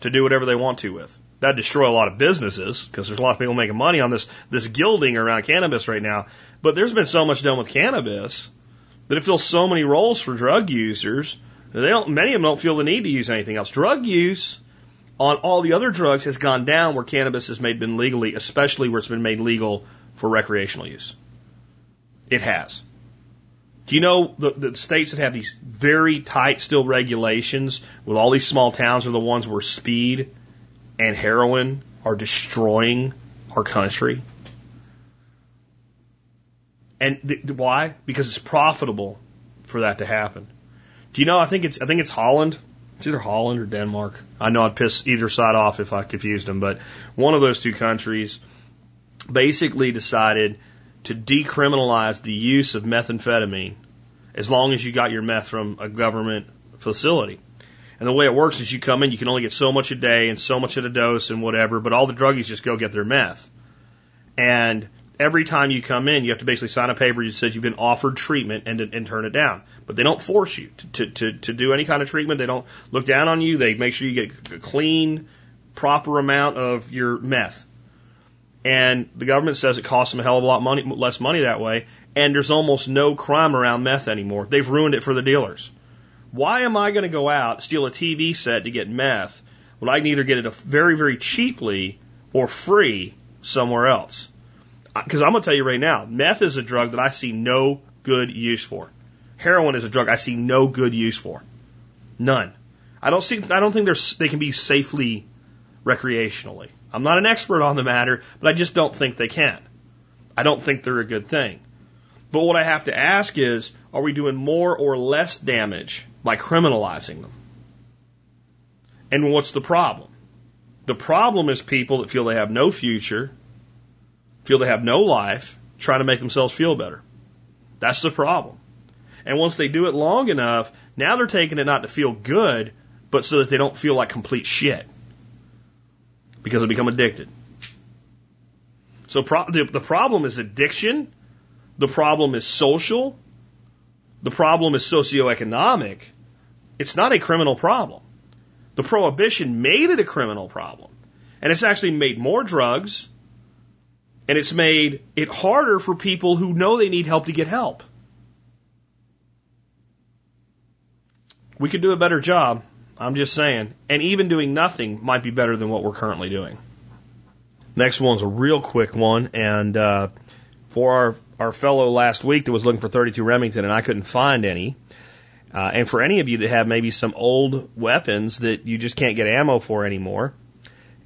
to do whatever they want to with. That destroy a lot of businesses because there's a lot of people making money on this this gilding around cannabis right now. But there's been so much done with cannabis that it fills so many roles for drug users. They don't, many of them don't feel the need to use anything else. Drug use on all the other drugs has gone down where cannabis has made been legally, especially where it's been made legal for recreational use. It has. Do you know the, the states that have these very tight still regulations with all these small towns are the ones where speed and heroin are destroying our country? And th- why? Because it's profitable for that to happen. Do you know? I think it's I think it's Holland. It's either Holland or Denmark. I know I'd piss either side off if I confused them, but one of those two countries basically decided to decriminalize the use of methamphetamine as long as you got your meth from a government facility. And the way it works is you come in, you can only get so much a day and so much at a dose and whatever, but all the druggies just go get their meth. And every time you come in, you have to basically sign a paper that says you've been offered treatment and, and turn it down. But they don't force you to, to, to do any kind of treatment. They don't look down on you. They make sure you get a clean, proper amount of your meth. And the government says it costs them a hell of a lot money, less money that way. And there's almost no crime around meth anymore. They've ruined it for the dealers. Why am I going to go out, steal a TV set to get meth when I can either get it very, very cheaply or free somewhere else? because I'm going to tell you right now, meth is a drug that I see no good use for. Heroin is a drug I see no good use for. None. I don't see. I don't think they can be safely recreationally. I'm not an expert on the matter, but I just don't think they can. I don't think they're a good thing. But what I have to ask is, are we doing more or less damage by criminalizing them? And what's the problem? The problem is people that feel they have no future feel they have no life, trying to make themselves feel better. That's the problem. And once they do it long enough, now they're taking it not to feel good, but so that they don't feel like complete shit. Because they become addicted. So pro- the, the problem is addiction. The problem is social. The problem is socioeconomic. It's not a criminal problem. The prohibition made it a criminal problem. And it's actually made more drugs and it's made it harder for people who know they need help to get help. We could do a better job. I'm just saying. And even doing nothing might be better than what we're currently doing. Next one's a real quick one. And uh, for our, our fellow last week that was looking for 32 Remington and I couldn't find any, uh, and for any of you that have maybe some old weapons that you just can't get ammo for anymore,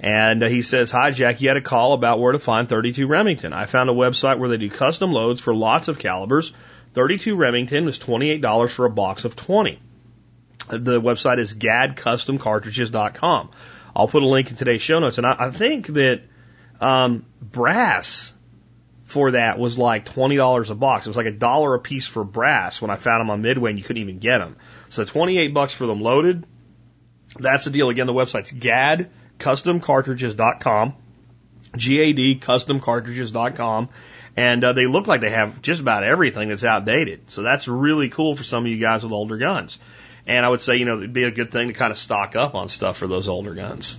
and uh, he says, Hi, Jack, you had a call about where to find 32 Remington. I found a website where they do custom loads for lots of calibers. 32 Remington is $28 for a box of 20. The website is gadcustomcartridges.com. I'll put a link in today's show notes. And I, I think that um, brass for that was like $20 a box. It was like a dollar a piece for brass when I found them on Midway and you couldn't even get them. So 28 bucks for them loaded. That's the deal. Again, the website's GAD customcartridges.com, G-A-D, customcartridges.com. And uh, they look like they have just about everything that's outdated. So that's really cool for some of you guys with older guns. And I would say, you know, it'd be a good thing to kind of stock up on stuff for those older guns.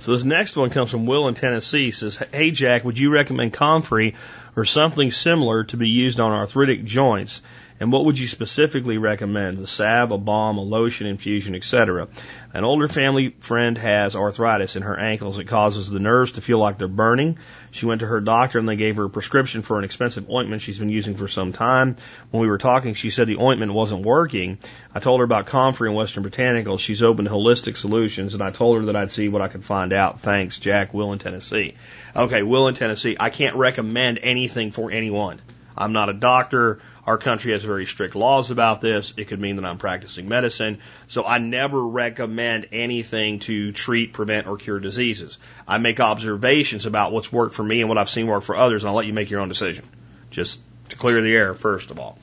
So this next one comes from Will in Tennessee. He says, Hey Jack, would you recommend Comfrey or something similar to be used on arthritic joints? And what would you specifically recommend? A salve, a balm, a lotion, infusion, etc. An older family friend has arthritis in her ankles. It causes the nerves to feel like they're burning. She went to her doctor and they gave her a prescription for an expensive ointment she's been using for some time. When we were talking, she said the ointment wasn't working. I told her about Comfrey and Western Botanicals. She's open to holistic solutions and I told her that I'd see what I could find out. Thanks, Jack, Will in Tennessee. Okay, Will in Tennessee. I can't recommend anything for anyone. I'm not a doctor. Our country has very strict laws about this. It could mean that I'm practicing medicine. So I never recommend anything to treat, prevent, or cure diseases. I make observations about what's worked for me and what I've seen work for others, and I'll let you make your own decision. Just to clear the air, first of all.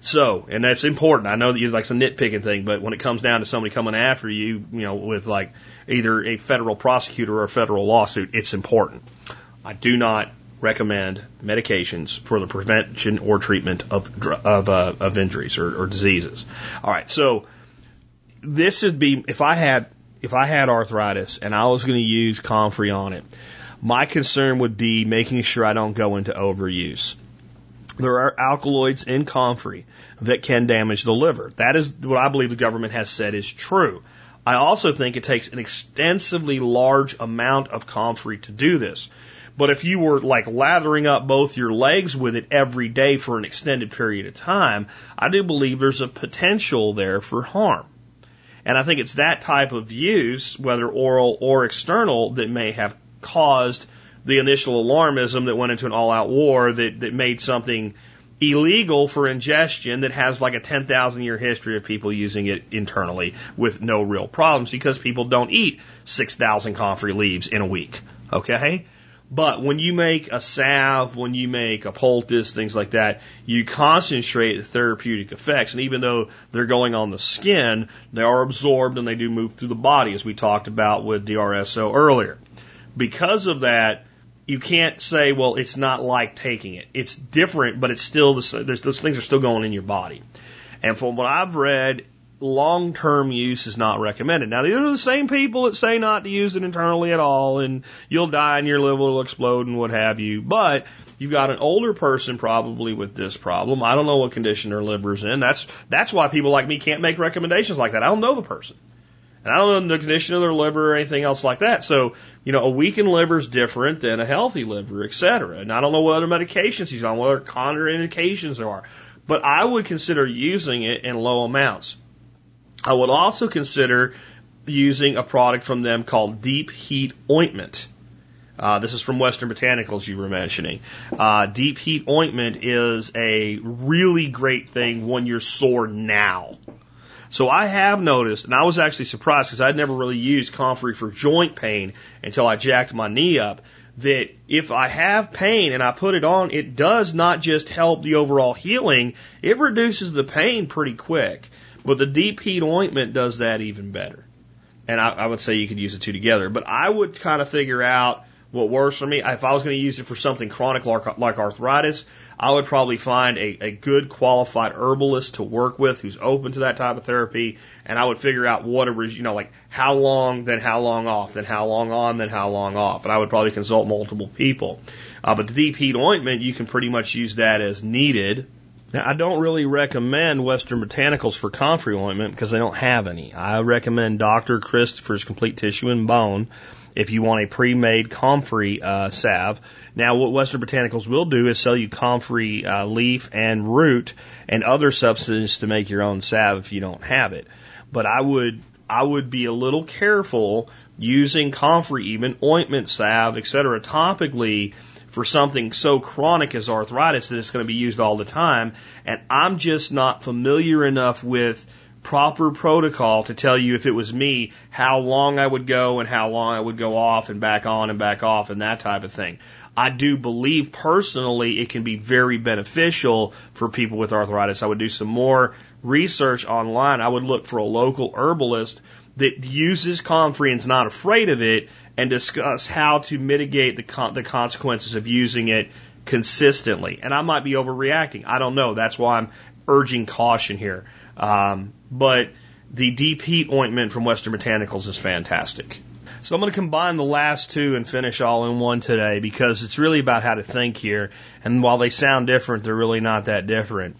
So, and that's important. I know that you like some nitpicking thing, but when it comes down to somebody coming after you, you know, with like either a federal prosecutor or a federal lawsuit, it's important. I do not recommend medications for the prevention or treatment of of, uh, of injuries or, or diseases. All right, so this would be if I had if I had arthritis and I was going to use Comfrey on it, my concern would be making sure I don't go into overuse. There are alkaloids in Comfrey that can damage the liver. That is what I believe the government has said is true. I also think it takes an extensively large amount of Comfrey to do this. But if you were like lathering up both your legs with it every day for an extended period of time, I do believe there's a potential there for harm. And I think it's that type of use, whether oral or external, that may have caused the initial alarmism that went into an all out war that, that made something illegal for ingestion that has like a 10,000 year history of people using it internally with no real problems because people don't eat 6,000 comfrey leaves in a week. Okay? But when you make a salve, when you make a poultice, things like that, you concentrate the therapeutic effects. And even though they're going on the skin, they are absorbed and they do move through the body, as we talked about with DMSO earlier. Because of that, you can't say, well, it's not like taking it. It's different, but it's still the there's, those things are still going in your body. And from what I've read, long term use is not recommended. Now, these are the same people that say not to use it internally at all, and you'll die and your liver will explode and what have you. But you've got an older person probably with this problem. I don't know what condition their liver's in. That's that's why people like me can't make recommendations like that. I don't know the person. And I don't know the condition of their liver or anything else like that. So, you know, a weakened liver is different than a healthy liver, et cetera. And I don't know what other medications he's on, what other contraindications there are. But I would consider using it in low amounts. I would also consider using a product from them called Deep Heat Ointment. Uh, this is from Western Botanicals you were mentioning. Uh, deep Heat Ointment is a really great thing when you're sore now. So I have noticed, and I was actually surprised because I'd never really used Comfrey for joint pain until I jacked my knee up, that if I have pain and I put it on, it does not just help the overall healing, it reduces the pain pretty quick. But the deep heat ointment does that even better. And I, I would say you could use the two together. But I would kind of figure out what works for me. If I was going to use it for something chronic like, arthritis, I would probably find a, a good qualified herbalist to work with who's open to that type of therapy. And I would figure out what a, you know, like how long, then how long off, then how long on, then how long off. And I would probably consult multiple people. Uh, but the deep heat ointment, you can pretty much use that as needed now, I don't really recommend Western Botanicals for comfrey ointment because they don't have any. I recommend Dr. Christopher's Complete Tissue and Bone if you want a pre-made comfrey uh, salve. Now, what Western Botanicals will do is sell you comfrey uh, leaf and root and other substances to make your own salve if you don't have it. But I would I would be a little careful using comfrey, even ointment salve, etc., topically for something so chronic as arthritis that it's going to be used all the time. And I'm just not familiar enough with proper protocol to tell you if it was me, how long I would go and how long I would go off and back on and back off and that type of thing. I do believe personally it can be very beneficial for people with arthritis. I would do some more research online. I would look for a local herbalist that uses comfrey and is not afraid of it and discuss how to mitigate the, con- the consequences of using it consistently. And I might be overreacting. I don't know. That's why I'm urging caution here. Um, but the deep heat ointment from Western Botanicals is fantastic. So I'm going to combine the last two and finish all in one today because it's really about how to think here. And while they sound different, they're really not that different.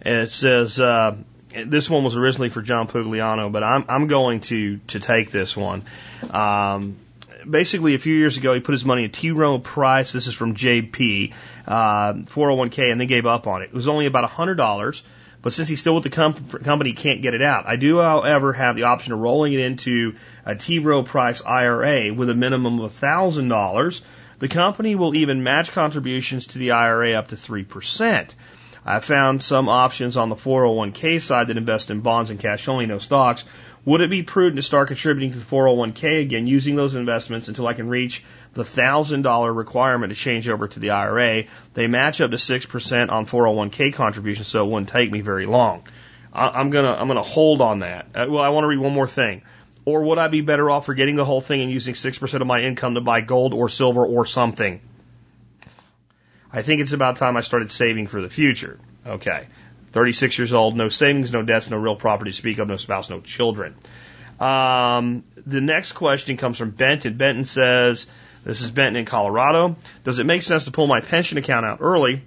It says, uh, this one was originally for John Pugliano, but I'm, I'm going to, to take this one. Um, basically a few years ago, he put his money in T. Rowe Price. This is from JP, uh, 401k, and they gave up on it. It was only about a hundred dollars. But since he's still with the com- company, he can't get it out. I do, however, have the option of rolling it into a T. Rowe Price IRA with a minimum of thousand dollars. The company will even match contributions to the IRA up to three percent. I found some options on the 401k side that invest in bonds and cash only, no stocks. Would it be prudent to start contributing to the 401k again using those investments until I can reach the $1,000 requirement to change over to the IRA? They match up to 6% on 401k contributions, so it wouldn't take me very long. I, am gonna, I'm gonna hold on that. Uh, well, I want to read one more thing. Or would I be better off forgetting the whole thing and using 6% of my income to buy gold or silver or something? I think it's about time I started saving for the future. Okay. 36 years old, no savings, no debts, no real property to speak of, no spouse, no children. Um, the next question comes from Benton. Benton says, this is Benton in Colorado. Does it make sense to pull my pension account out early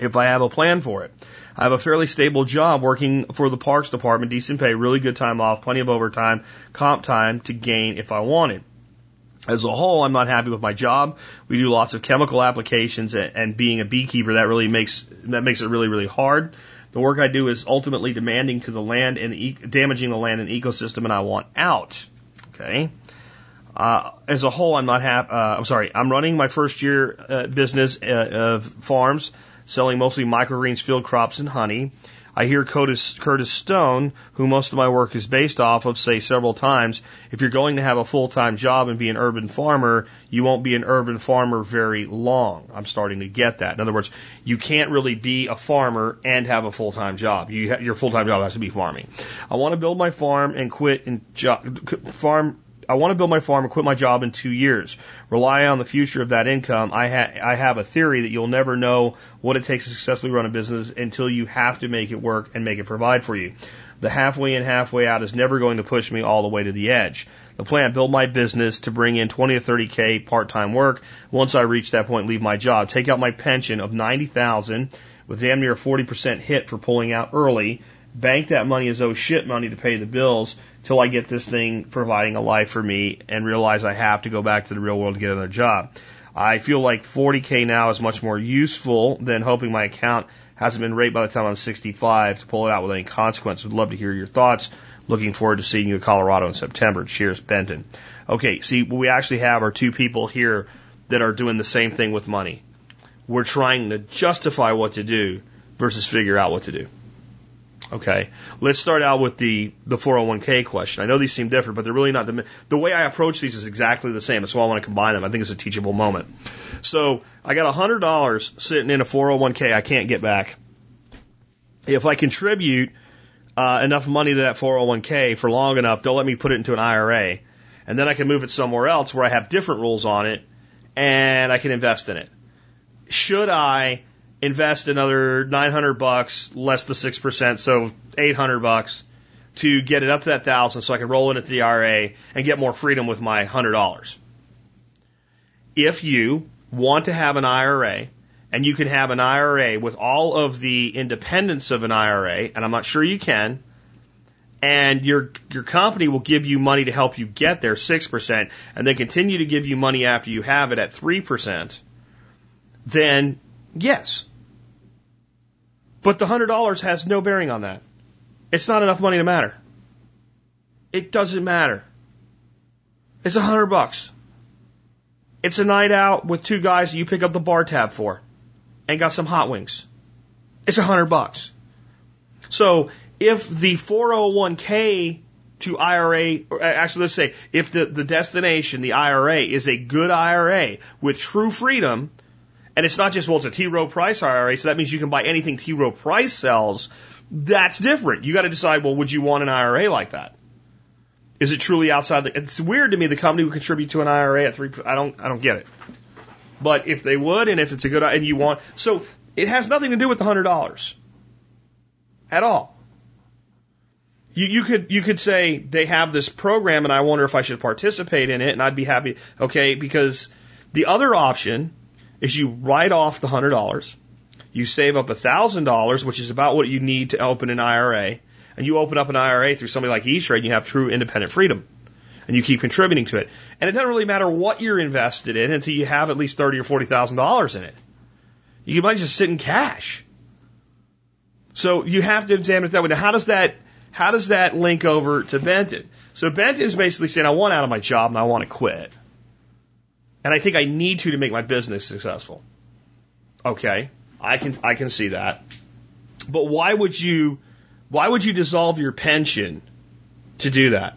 if I have a plan for it? I have a fairly stable job working for the parks department, decent pay, really good time off, plenty of overtime, comp time to gain if I wanted. As a whole, I'm not happy with my job. We do lots of chemical applications and being a beekeeper, that really makes, that makes it really, really hard. The work I do is ultimately demanding to the land and e- damaging the land and ecosystem, and I want out. Okay. Uh, as a whole, I'm not happy. Uh, I'm sorry. I'm running my first year uh, business uh, of farms, selling mostly microgreens, field crops, and honey. I hear Curtis, Curtis Stone, who most of my work is based off of, say several times, if you're going to have a full-time job and be an urban farmer, you won't be an urban farmer very long. I'm starting to get that. In other words, you can't really be a farmer and have a full-time job. You ha- your full-time job has to be farming. I want to build my farm and quit and jo- farm I want to build my farm and quit my job in two years. Rely on the future of that income. I, ha- I have a theory that you'll never know what it takes to successfully run a business until you have to make it work and make it provide for you. The halfway in, halfway out is never going to push me all the way to the edge. The plan, build my business to bring in 20 or 30k part-time work. Once I reach that point, leave my job. Take out my pension of 90,000 with damn near a 40% hit for pulling out early. Bank that money as oh shit money to pay the bills till I get this thing providing a life for me and realize I have to go back to the real world to get another job. I feel like 40k now is much more useful than hoping my account hasn't been raped by the time I'm 65 to pull it out with any consequence. Would love to hear your thoughts. Looking forward to seeing you in Colorado in September. Cheers, Benton. Okay, see, what we actually have are two people here that are doing the same thing with money. We're trying to justify what to do versus figure out what to do. Okay, let's start out with the the 401k question. I know these seem different, but they're really not. The, the way I approach these is exactly the same. That's why I want to combine them. I think it's a teachable moment. So I got hundred dollars sitting in a 401k I can't get back. If I contribute uh, enough money to that 401k for long enough, they'll let me put it into an IRA, and then I can move it somewhere else where I have different rules on it, and I can invest in it. Should I invest another 900 bucks, less the 6%, so 800 bucks to get it up to that thousand so I can roll it into the IRA and get more freedom with my $100. If you want to have an IRA and you can have an IRA with all of the independence of an IRA, and I'm not sure you can, and your your company will give you money to help you get there, six percent, and then continue to give you money after you have it at three percent, then yes, but the $100 has no bearing on that. It's not enough money to matter. It doesn't matter. It's a hundred bucks. It's a night out with two guys that you pick up the bar tab for and got some hot wings. It's a hundred bucks. So if the 401k to IRA, actually let's say if the, the destination, the IRA is a good IRA with true freedom, and it's not just, well, it's a T. Rowe Price IRA, so that means you can buy anything T. Rowe Price sells. That's different. You got to decide, well, would you want an IRA like that? Is it truly outside the, it's weird to me the company would contribute to an IRA at three, I don't, I don't get it. But if they would, and if it's a good, and you want, so it has nothing to do with the hundred dollars. At all. You, you could, you could say they have this program and I wonder if I should participate in it and I'd be happy, okay, because the other option is you write off the hundred dollars, you save up a thousand dollars, which is about what you need to open an IRA, and you open up an IRA through somebody like E-Trade, and you have true independent freedom, and you keep contributing to it. And it doesn't really matter what you're invested in until you have at least thirty or forty thousand dollars in it. You might just sit in cash. So you have to examine it that way. Now, how does that how does that link over to Benton? So Benton is basically saying, I want out of my job and I want to quit. And I think I need to to make my business successful. Okay. I can, I can see that. But why would you, why would you dissolve your pension to do that.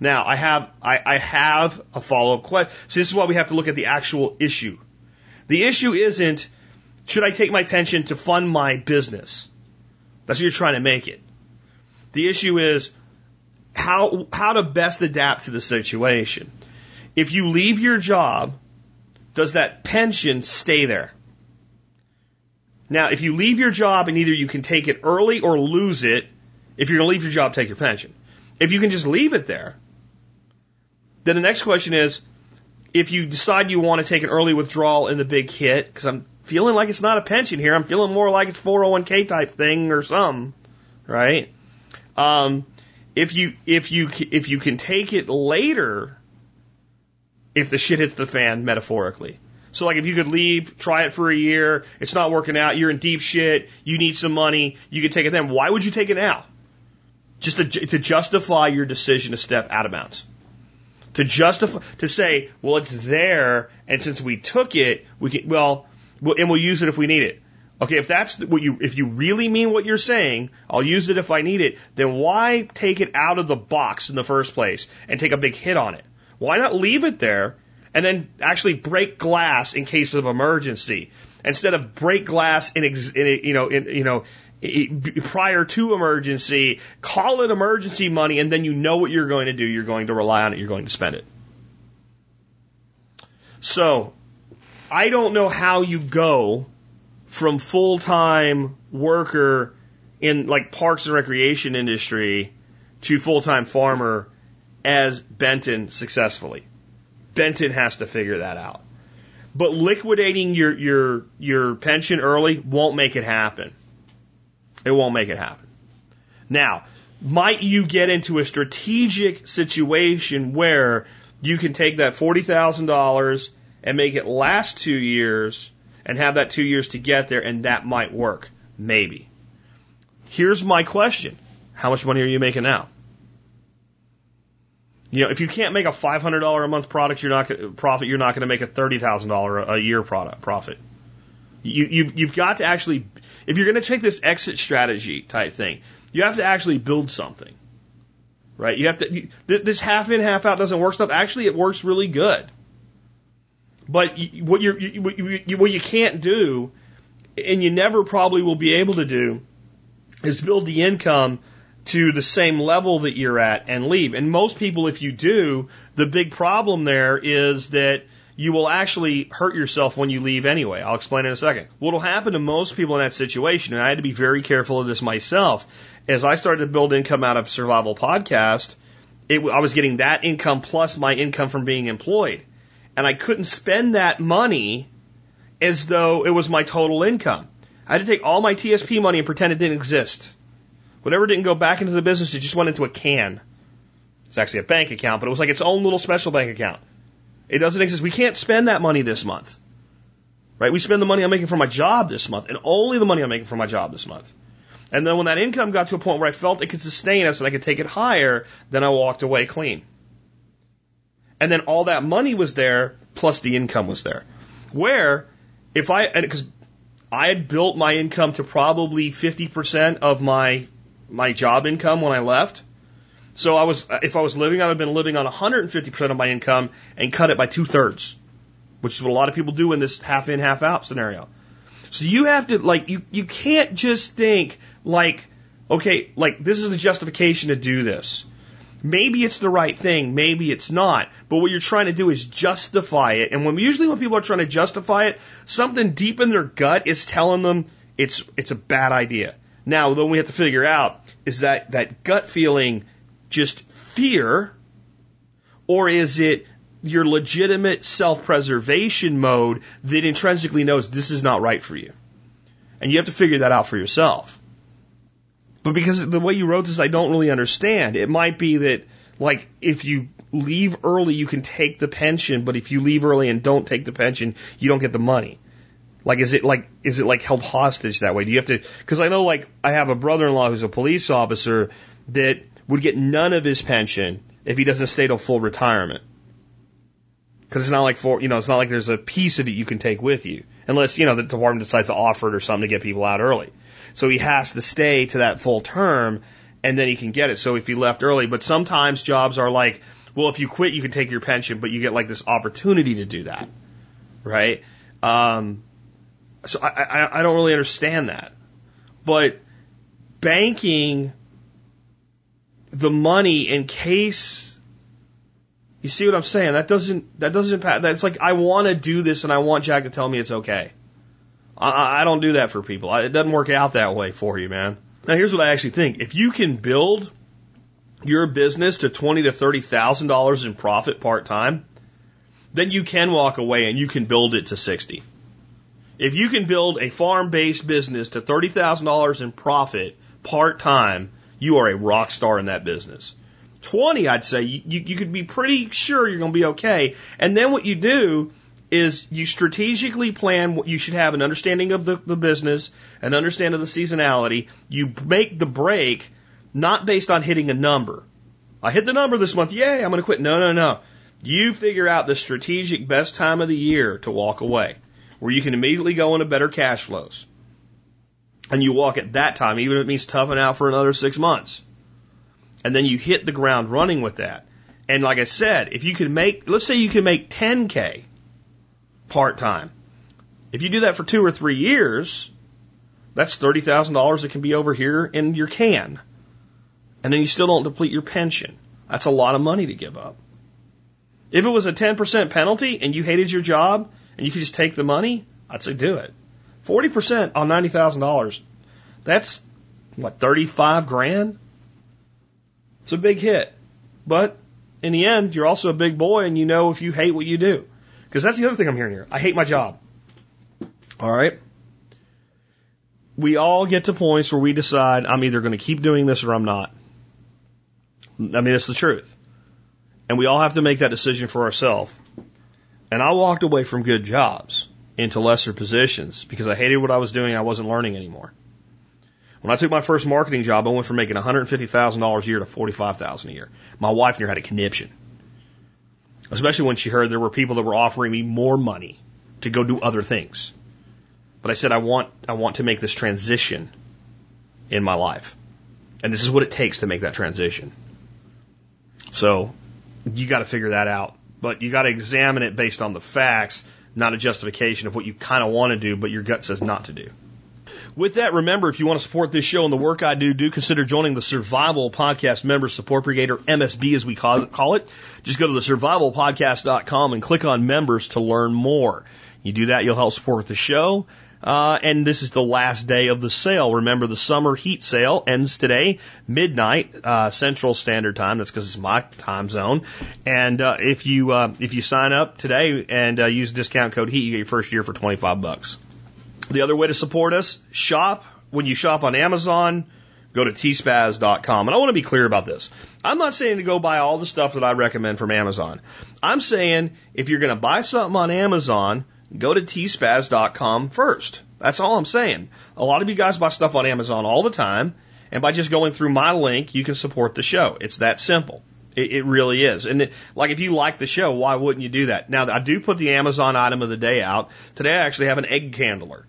Now, I have, I, I have a follow up question. So this is why we have to look at the actual issue. The issue isn't, should I take my pension to fund my business? That's what you're trying to make it. The issue is how, how to best adapt to the situation. If you leave your job, does that pension stay there? Now, if you leave your job and either you can take it early or lose it, if you're going to leave your job, take your pension. If you can just leave it there, then the next question is, if you decide you want to take an early withdrawal in the big hit, because I'm feeling like it's not a pension here, I'm feeling more like it's 401k type thing or some, right? Um, if you if you if you can take it later, if the shit hits the fan, metaphorically. So like if you could leave, try it for a year, it's not working out, you're in deep shit, you need some money, you could take it then. Why would you take it now? Just to, to justify your decision to step out of bounds to justify to say, well, it's there, and since we took it, we can well, and we'll use it if we need it. Okay, if that's what you if you really mean what you're saying, I'll use it if I need it. Then why take it out of the box in the first place and take a big hit on it? Why not leave it there and then actually break glass in case of emergency instead of break glass in, in you know in you know prior to emergency, call it emergency money, and then you know what you're going to do. You're going to rely on it. You're going to spend it. So, I don't know how you go from full time worker in like parks and recreation industry to full time farmer as Benton successfully. Benton has to figure that out. But liquidating your your your pension early won't make it happen. It won't make it happen. Now, might you get into a strategic situation where you can take that $40,000 and make it last two years and have that two years to get there and that might work? Maybe. Here's my question. How much money are you making now? You know, if you can't make a $500 a month product, you're not gonna, profit, you're not going to make a $30,000 a year product profit. You, you've, you've got to actually if you're going to take this exit strategy type thing, you have to actually build something, right? You have to, you, this half in, half out doesn't work stuff. Actually, it works really good. But you, what, you're, you, what, you, what you can't do, and you never probably will be able to do, is build the income to the same level that you're at and leave. And most people, if you do, the big problem there is that you will actually hurt yourself when you leave anyway. I'll explain in a second. What will happen to most people in that situation, and I had to be very careful of this myself, as I started to build income out of Survival Podcast, it, I was getting that income plus my income from being employed. And I couldn't spend that money as though it was my total income. I had to take all my TSP money and pretend it didn't exist. Whatever didn't go back into the business, it just went into a can. It's actually a bank account, but it was like its own little special bank account. It doesn't exist. We can't spend that money this month. Right? We spend the money I'm making from my job this month and only the money I'm making from my job this month. And then when that income got to a point where I felt it could sustain us and I could take it higher, then I walked away clean. And then all that money was there plus the income was there. Where if I, because I had built my income to probably 50% of my, my job income when I left. So I was, if I was living, I would have been living on 150% of my income and cut it by two thirds, which is what a lot of people do in this half in, half out scenario. So you have to, like, you, you can't just think, like, okay, like, this is the justification to do this. Maybe it's the right thing, maybe it's not. But what you're trying to do is justify it. And when usually when people are trying to justify it, something deep in their gut is telling them it's it's a bad idea. Now, then we have to figure out is that that gut feeling just fear, or is it your legitimate self preservation mode that intrinsically knows this is not right for you? And you have to figure that out for yourself. But because the way you wrote this, I don't really understand. It might be that, like, if you leave early, you can take the pension, but if you leave early and don't take the pension, you don't get the money. Like, is it like, is it like held hostage that way? Do you have to, cause I know like, I have a brother-in-law who's a police officer that would get none of his pension if he doesn't stay till full retirement. Because it's not like for you know, it's not like there's a piece of it you can take with you, unless you know the department decides to offer it or something to get people out early. So he has to stay to that full term, and then he can get it. So if he left early, but sometimes jobs are like, well, if you quit, you can take your pension, but you get like this opportunity to do that, right? Um, so I, I, I don't really understand that, but banking the money in case you see what I'm saying? That doesn't that doesn't. That's like I want to do this and I want Jack to tell me it's okay. I, I don't do that for people. I, it doesn't work out that way for you, man. Now here's what I actually think: if you can build your business to twenty to thirty thousand dollars in profit part time, then you can walk away and you can build it to sixty. If you can build a farm based business to thirty thousand dollars in profit part time, you are a rock star in that business. 20, I'd say you, you, you could be pretty sure you're going to be okay. And then what you do is you strategically plan what you should have an understanding of the, the business, an understanding of the seasonality. You make the break not based on hitting a number. I hit the number this month, yay, I'm going to quit. No, no, no. You figure out the strategic best time of the year to walk away, where you can immediately go into better cash flows. And you walk at that time, even if it means toughing out for another six months and then you hit the ground running with that. And like I said, if you can make, let's say you can make 10K part time. If you do that for two or three years, that's $30,000 that can be over here in your can. And then you still don't deplete your pension. That's a lot of money to give up. If it was a 10% penalty and you hated your job and you could just take the money, I'd say do it. 40% on $90,000, that's what, 35 grand? It's a big hit. But in the end, you're also a big boy and you know if you hate what you do. Because that's the other thing I'm hearing here. I hate my job. All right. We all get to points where we decide I'm either going to keep doing this or I'm not. I mean, it's the truth. And we all have to make that decision for ourselves. And I walked away from good jobs into lesser positions because I hated what I was doing. I wasn't learning anymore. When I took my first marketing job, I went from making $150,000 a year to $45,000 a year. My wife near had a conniption. Especially when she heard there were people that were offering me more money to go do other things. But I said, I want, I want to make this transition in my life. And this is what it takes to make that transition. So you got to figure that out. But you got to examine it based on the facts, not a justification of what you kind of want to do, but your gut says not to do. With that, remember, if you want to support this show and the work I do, do consider joining the Survival Podcast Member Support Brigade, or MSB as we call it. Just go to the survivalpodcast.com and click on members to learn more. You do that, you'll help support the show. Uh, and this is the last day of the sale. Remember, the summer heat sale ends today, midnight, uh, Central Standard Time. That's because it's my time zone. And uh, if you uh, if you sign up today and uh, use discount code HEAT, you get your first year for twenty five bucks. The other way to support us, shop. When you shop on Amazon, go to tspaz.com. And I want to be clear about this. I'm not saying to go buy all the stuff that I recommend from Amazon. I'm saying if you're going to buy something on Amazon, go to tspaz.com first. That's all I'm saying. A lot of you guys buy stuff on Amazon all the time, and by just going through my link, you can support the show. It's that simple. It, it really is. And it, like if you like the show, why wouldn't you do that? Now, I do put the Amazon item of the day out. Today I actually have an egg candler.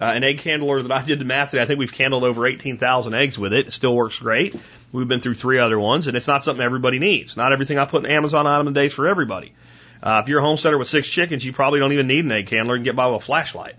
Uh, an egg candler that I did the math. Today. I think we've candled over 18,000 eggs with it. It still works great. We've been through three other ones, and it's not something everybody needs. Not everything I put in Amazon item of the day is for everybody. Uh, if you're a homesteader with six chickens, you probably don't even need an egg candler and get by with a flashlight.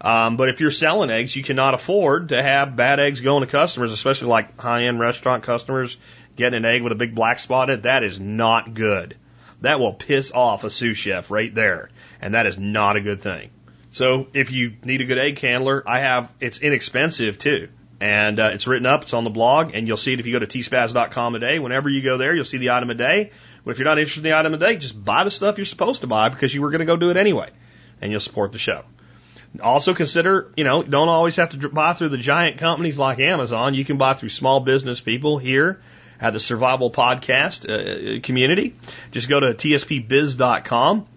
Um, but if you're selling eggs, you cannot afford to have bad eggs going to customers, especially like high-end restaurant customers getting an egg with a big black spot in it. That is not good. That will piss off a sous chef right there, and that is not a good thing. So if you need a good egg candler, I have, it's inexpensive too. And uh, it's written up, it's on the blog, and you'll see it if you go to tspaz.com today. Whenever you go there, you'll see the item a day. But if you're not interested in the item a day, just buy the stuff you're supposed to buy because you were going to go do it anyway. And you'll support the show. Also consider, you know, don't always have to buy through the giant companies like Amazon. You can buy through small business people here at the Survival Podcast uh, community. Just go to tspbiz.com.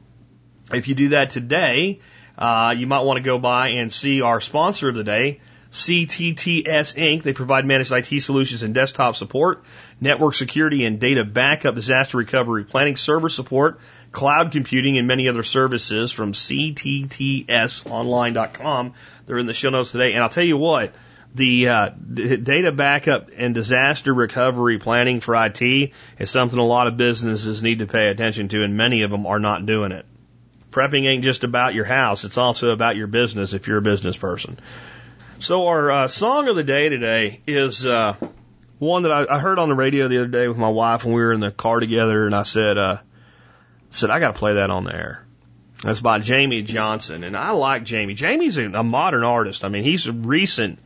If you do that today, uh, you might want to go by and see our sponsor of the day, CTTS Inc. They provide managed IT solutions and desktop support, network security and data backup, disaster recovery, planning, server support, cloud computing, and many other services from CTTSonline.com. They're in the show notes today. And I'll tell you what, the uh, data backup and disaster recovery planning for IT is something a lot of businesses need to pay attention to, and many of them are not doing it. Prepping ain't just about your house, it's also about your business if you're a business person. So, our uh, song of the day today is uh, one that I, I heard on the radio the other day with my wife when we were in the car together, and I said, uh, said, I got to play that on the air. That's by Jamey Johnson, and I like Jamey. Jamey's a, a modern artist. I mean, he's a recent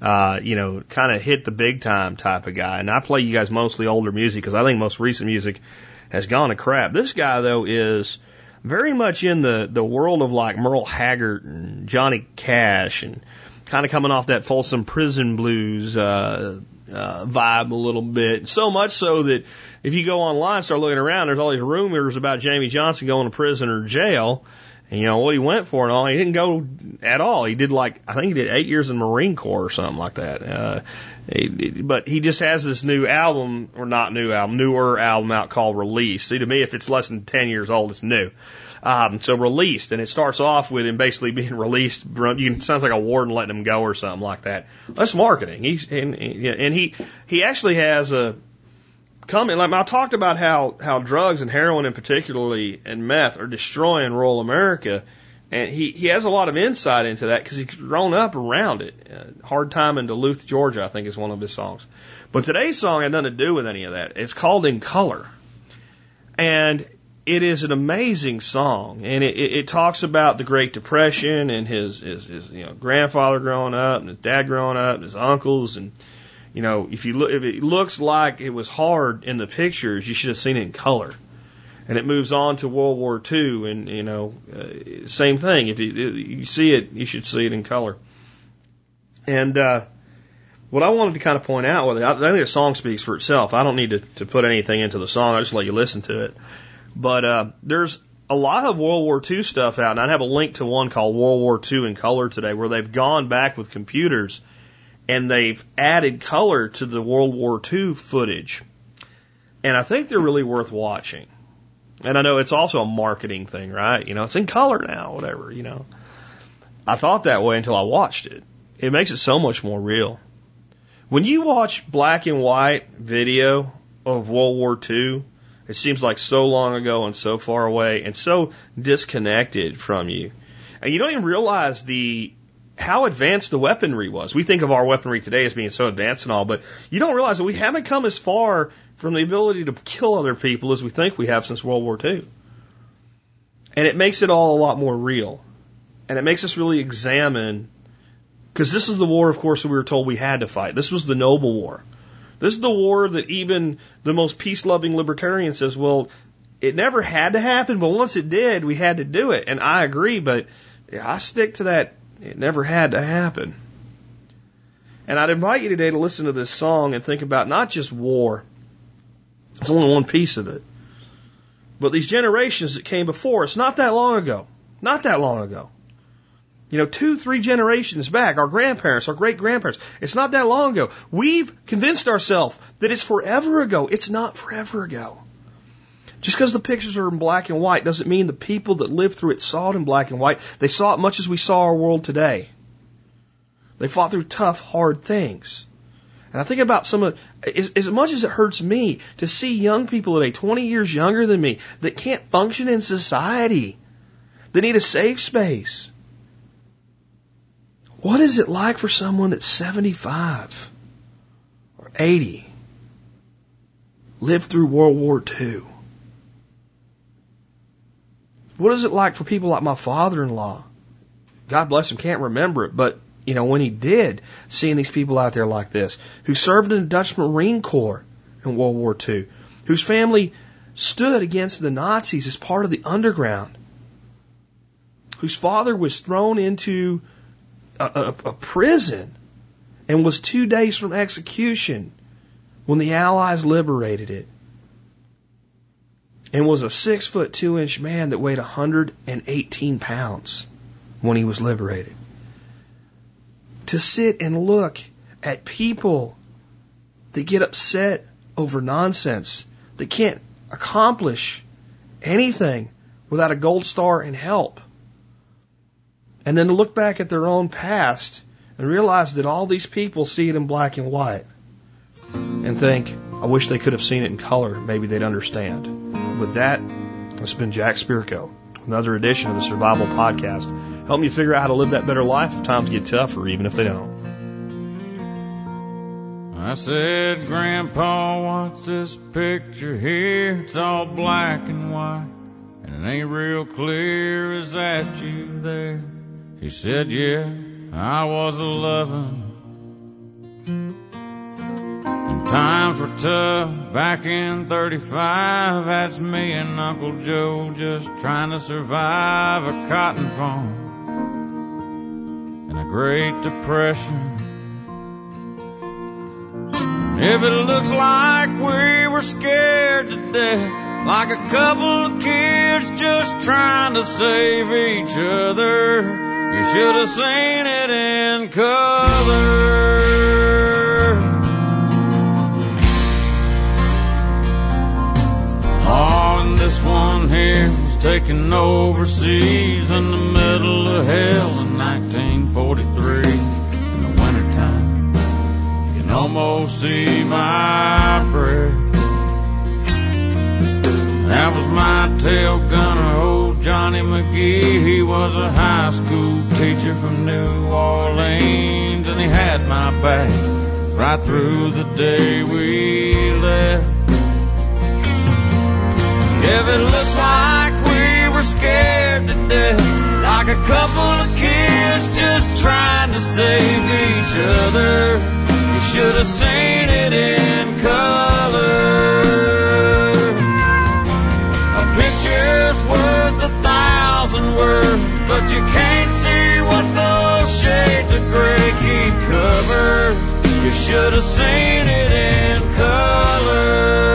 uh, you know, kind of hit the big time type of guy. And I play you guys mostly older music because I think most recent music has gone to crap. This guy though is very much in the the world of like Merle Haggard and Johnny Cash and kind of coming off that Folsom Prison Blues uh, uh, vibe a little bit. So much so that if you go online and start looking around, there's all these rumors about Jamey Johnson going to prison or jail. And, you know, what he went for and all, he didn't go at all. He did like, I think he did eight years in Marine Corps or something like that. Uh, he, but he just has this new album, or not new album, newer album out called Release. See, to me, if it's less than 10 years old, it's new. Um, so released, and it starts off with him basically being released. From, you sounds like a warden letting him go or something like that. That's marketing. He's and, and he he actually has a coming. Like I talked about how how drugs and heroin, in particularly, and meth are destroying rural America, and he he has a lot of insight into that because he's grown up around it. Uh, Hard time in Duluth, Georgia, I think is one of his songs. But today's song had nothing to do with any of that. It's called In Color, and it is an amazing song, and it, it, it talks about the Great Depression and his, his his you know grandfather growing up and his dad growing up and his uncles and you know, if you look, if it looks like it was hard in the pictures, you should have seen it in color. And it moves on to World War II, and you know, uh, same thing. If you, you see it, you should see it in color. And uh, what I wanted to kind of point out, with well, I think the song speaks for itself. I don't need to, to put anything into the song. I just let you listen to it. But uh, there's a lot of World War II stuff out, and I have a link to one called World War II in Color today, where they've gone back with computers and they've added color to the World War II footage. And I think they're really worth watching. And I know it's also a marketing thing, right? You know, it's in color now, whatever, you know. I thought that way until I watched it. It makes it so much more real. When you watch black and white video of World War II, it seems like so long ago and so far away and so disconnected from you. And you don't even realize the how advanced the weaponry was. We think of our weaponry today as being so advanced and all, but you don't realize that we haven't come as far from the ability to kill other people as we think we have since World War II. And it makes it all a lot more real. And it makes us really examine, because this is the war, of course, that we were told we had to fight. This was the noble war. This is the war that even the most peace loving libertarian says, well, it never had to happen, but once it did, we had to do it. And I agree, but I stick to that it never had to happen. And I'd invite you today to listen to this song and think about not just war. It's only one piece of it. But these generations that came before us, not that long ago. Not that long ago. You know, two, three generations back, our grandparents, our great grandparents, it's not that long ago. We've convinced ourselves that it's forever ago. It's not forever ago. Just because the pictures are in black and white doesn't mean the people that lived through it saw it in black and white. They saw it much as we saw our world today. They fought through tough, hard things. And I think about some of, as, as much as it hurts me to see young people today, 20 years younger than me, that can't function in society. They need a safe space. What is it like for someone that's 75 or 80, lived through World War II? What is it like for people like my father-in-law? God bless him, can't remember it, but you know, when he did, seeing these people out there like this, who served in the Dutch Marine Corps in World War II, whose family stood against the Nazis as part of the underground, whose father was thrown into a, a, a prison and was two days from execution when the Allies liberated it and was a six foot two inch man that weighed 118 pounds when he was liberated. To sit and look at people that get upset over nonsense, that can't accomplish anything without a gold star and help. And then to look back at their own past and realize that all these people see it in black and white and think, I wish they could have seen it in color. Maybe they'd understand. With that, has been Jack Spirko. Another edition of the Survival Podcast, helping you figure out how to live that better life if times get tough or even if they don't. I said, Grandpa, what's this picture here? It's all black and white, and it ain't real clear. Is that you there? He said, Yeah, I was a lovin'. Times were tough back in 35. That's me and Uncle Joe just trying to survive a cotton farm and a Great Depression. If it looks like we were scared to death, like a couple of kids just trying to save each other, you should have seen it in color. Oh, and this one here was taken overseas in the middle of hell in 1943 in the wintertime. You can almost see my breath. That was my tail gunner, old Johnny McGee. He was a high school teacher from New Orleans, and he had my back right through the day we left. If it looks like we were scared to death, like a couple of kids just trying to save each other, you should have seen it in color. Worth a thousand words, but you can't see what those shades of gray keep covered. You should have seen it in color.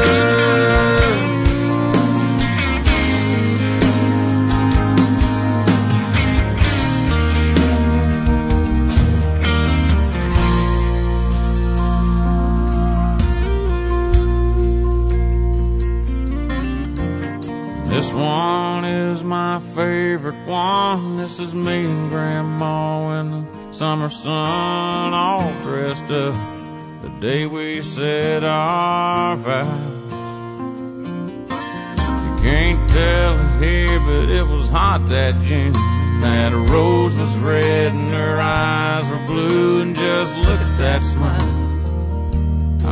One. This is me and Grandma in the summer sun, all dressed up. The day we said our vows. You can't tell it here, but it was hot that June. That rose was red and her eyes were blue, and just look at that smile.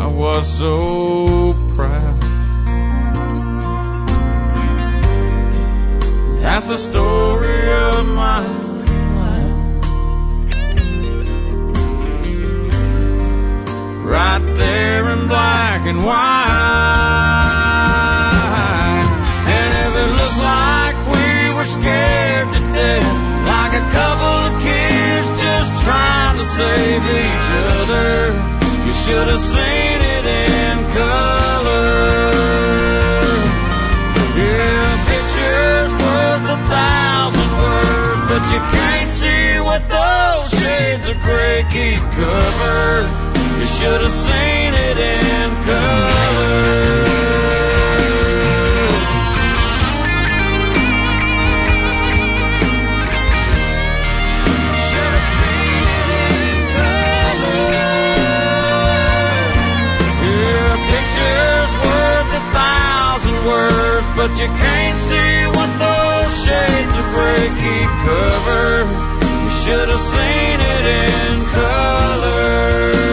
I was so proud. That's the story of my life. Right there in black and white. And if it looks like we were scared to death, like a couple of kids just trying to save each other, you should have seen it shades of gray keep covered. You should have seen it in color. Words, but you can't see what those shades of gray keep covered. Should have seen it in color.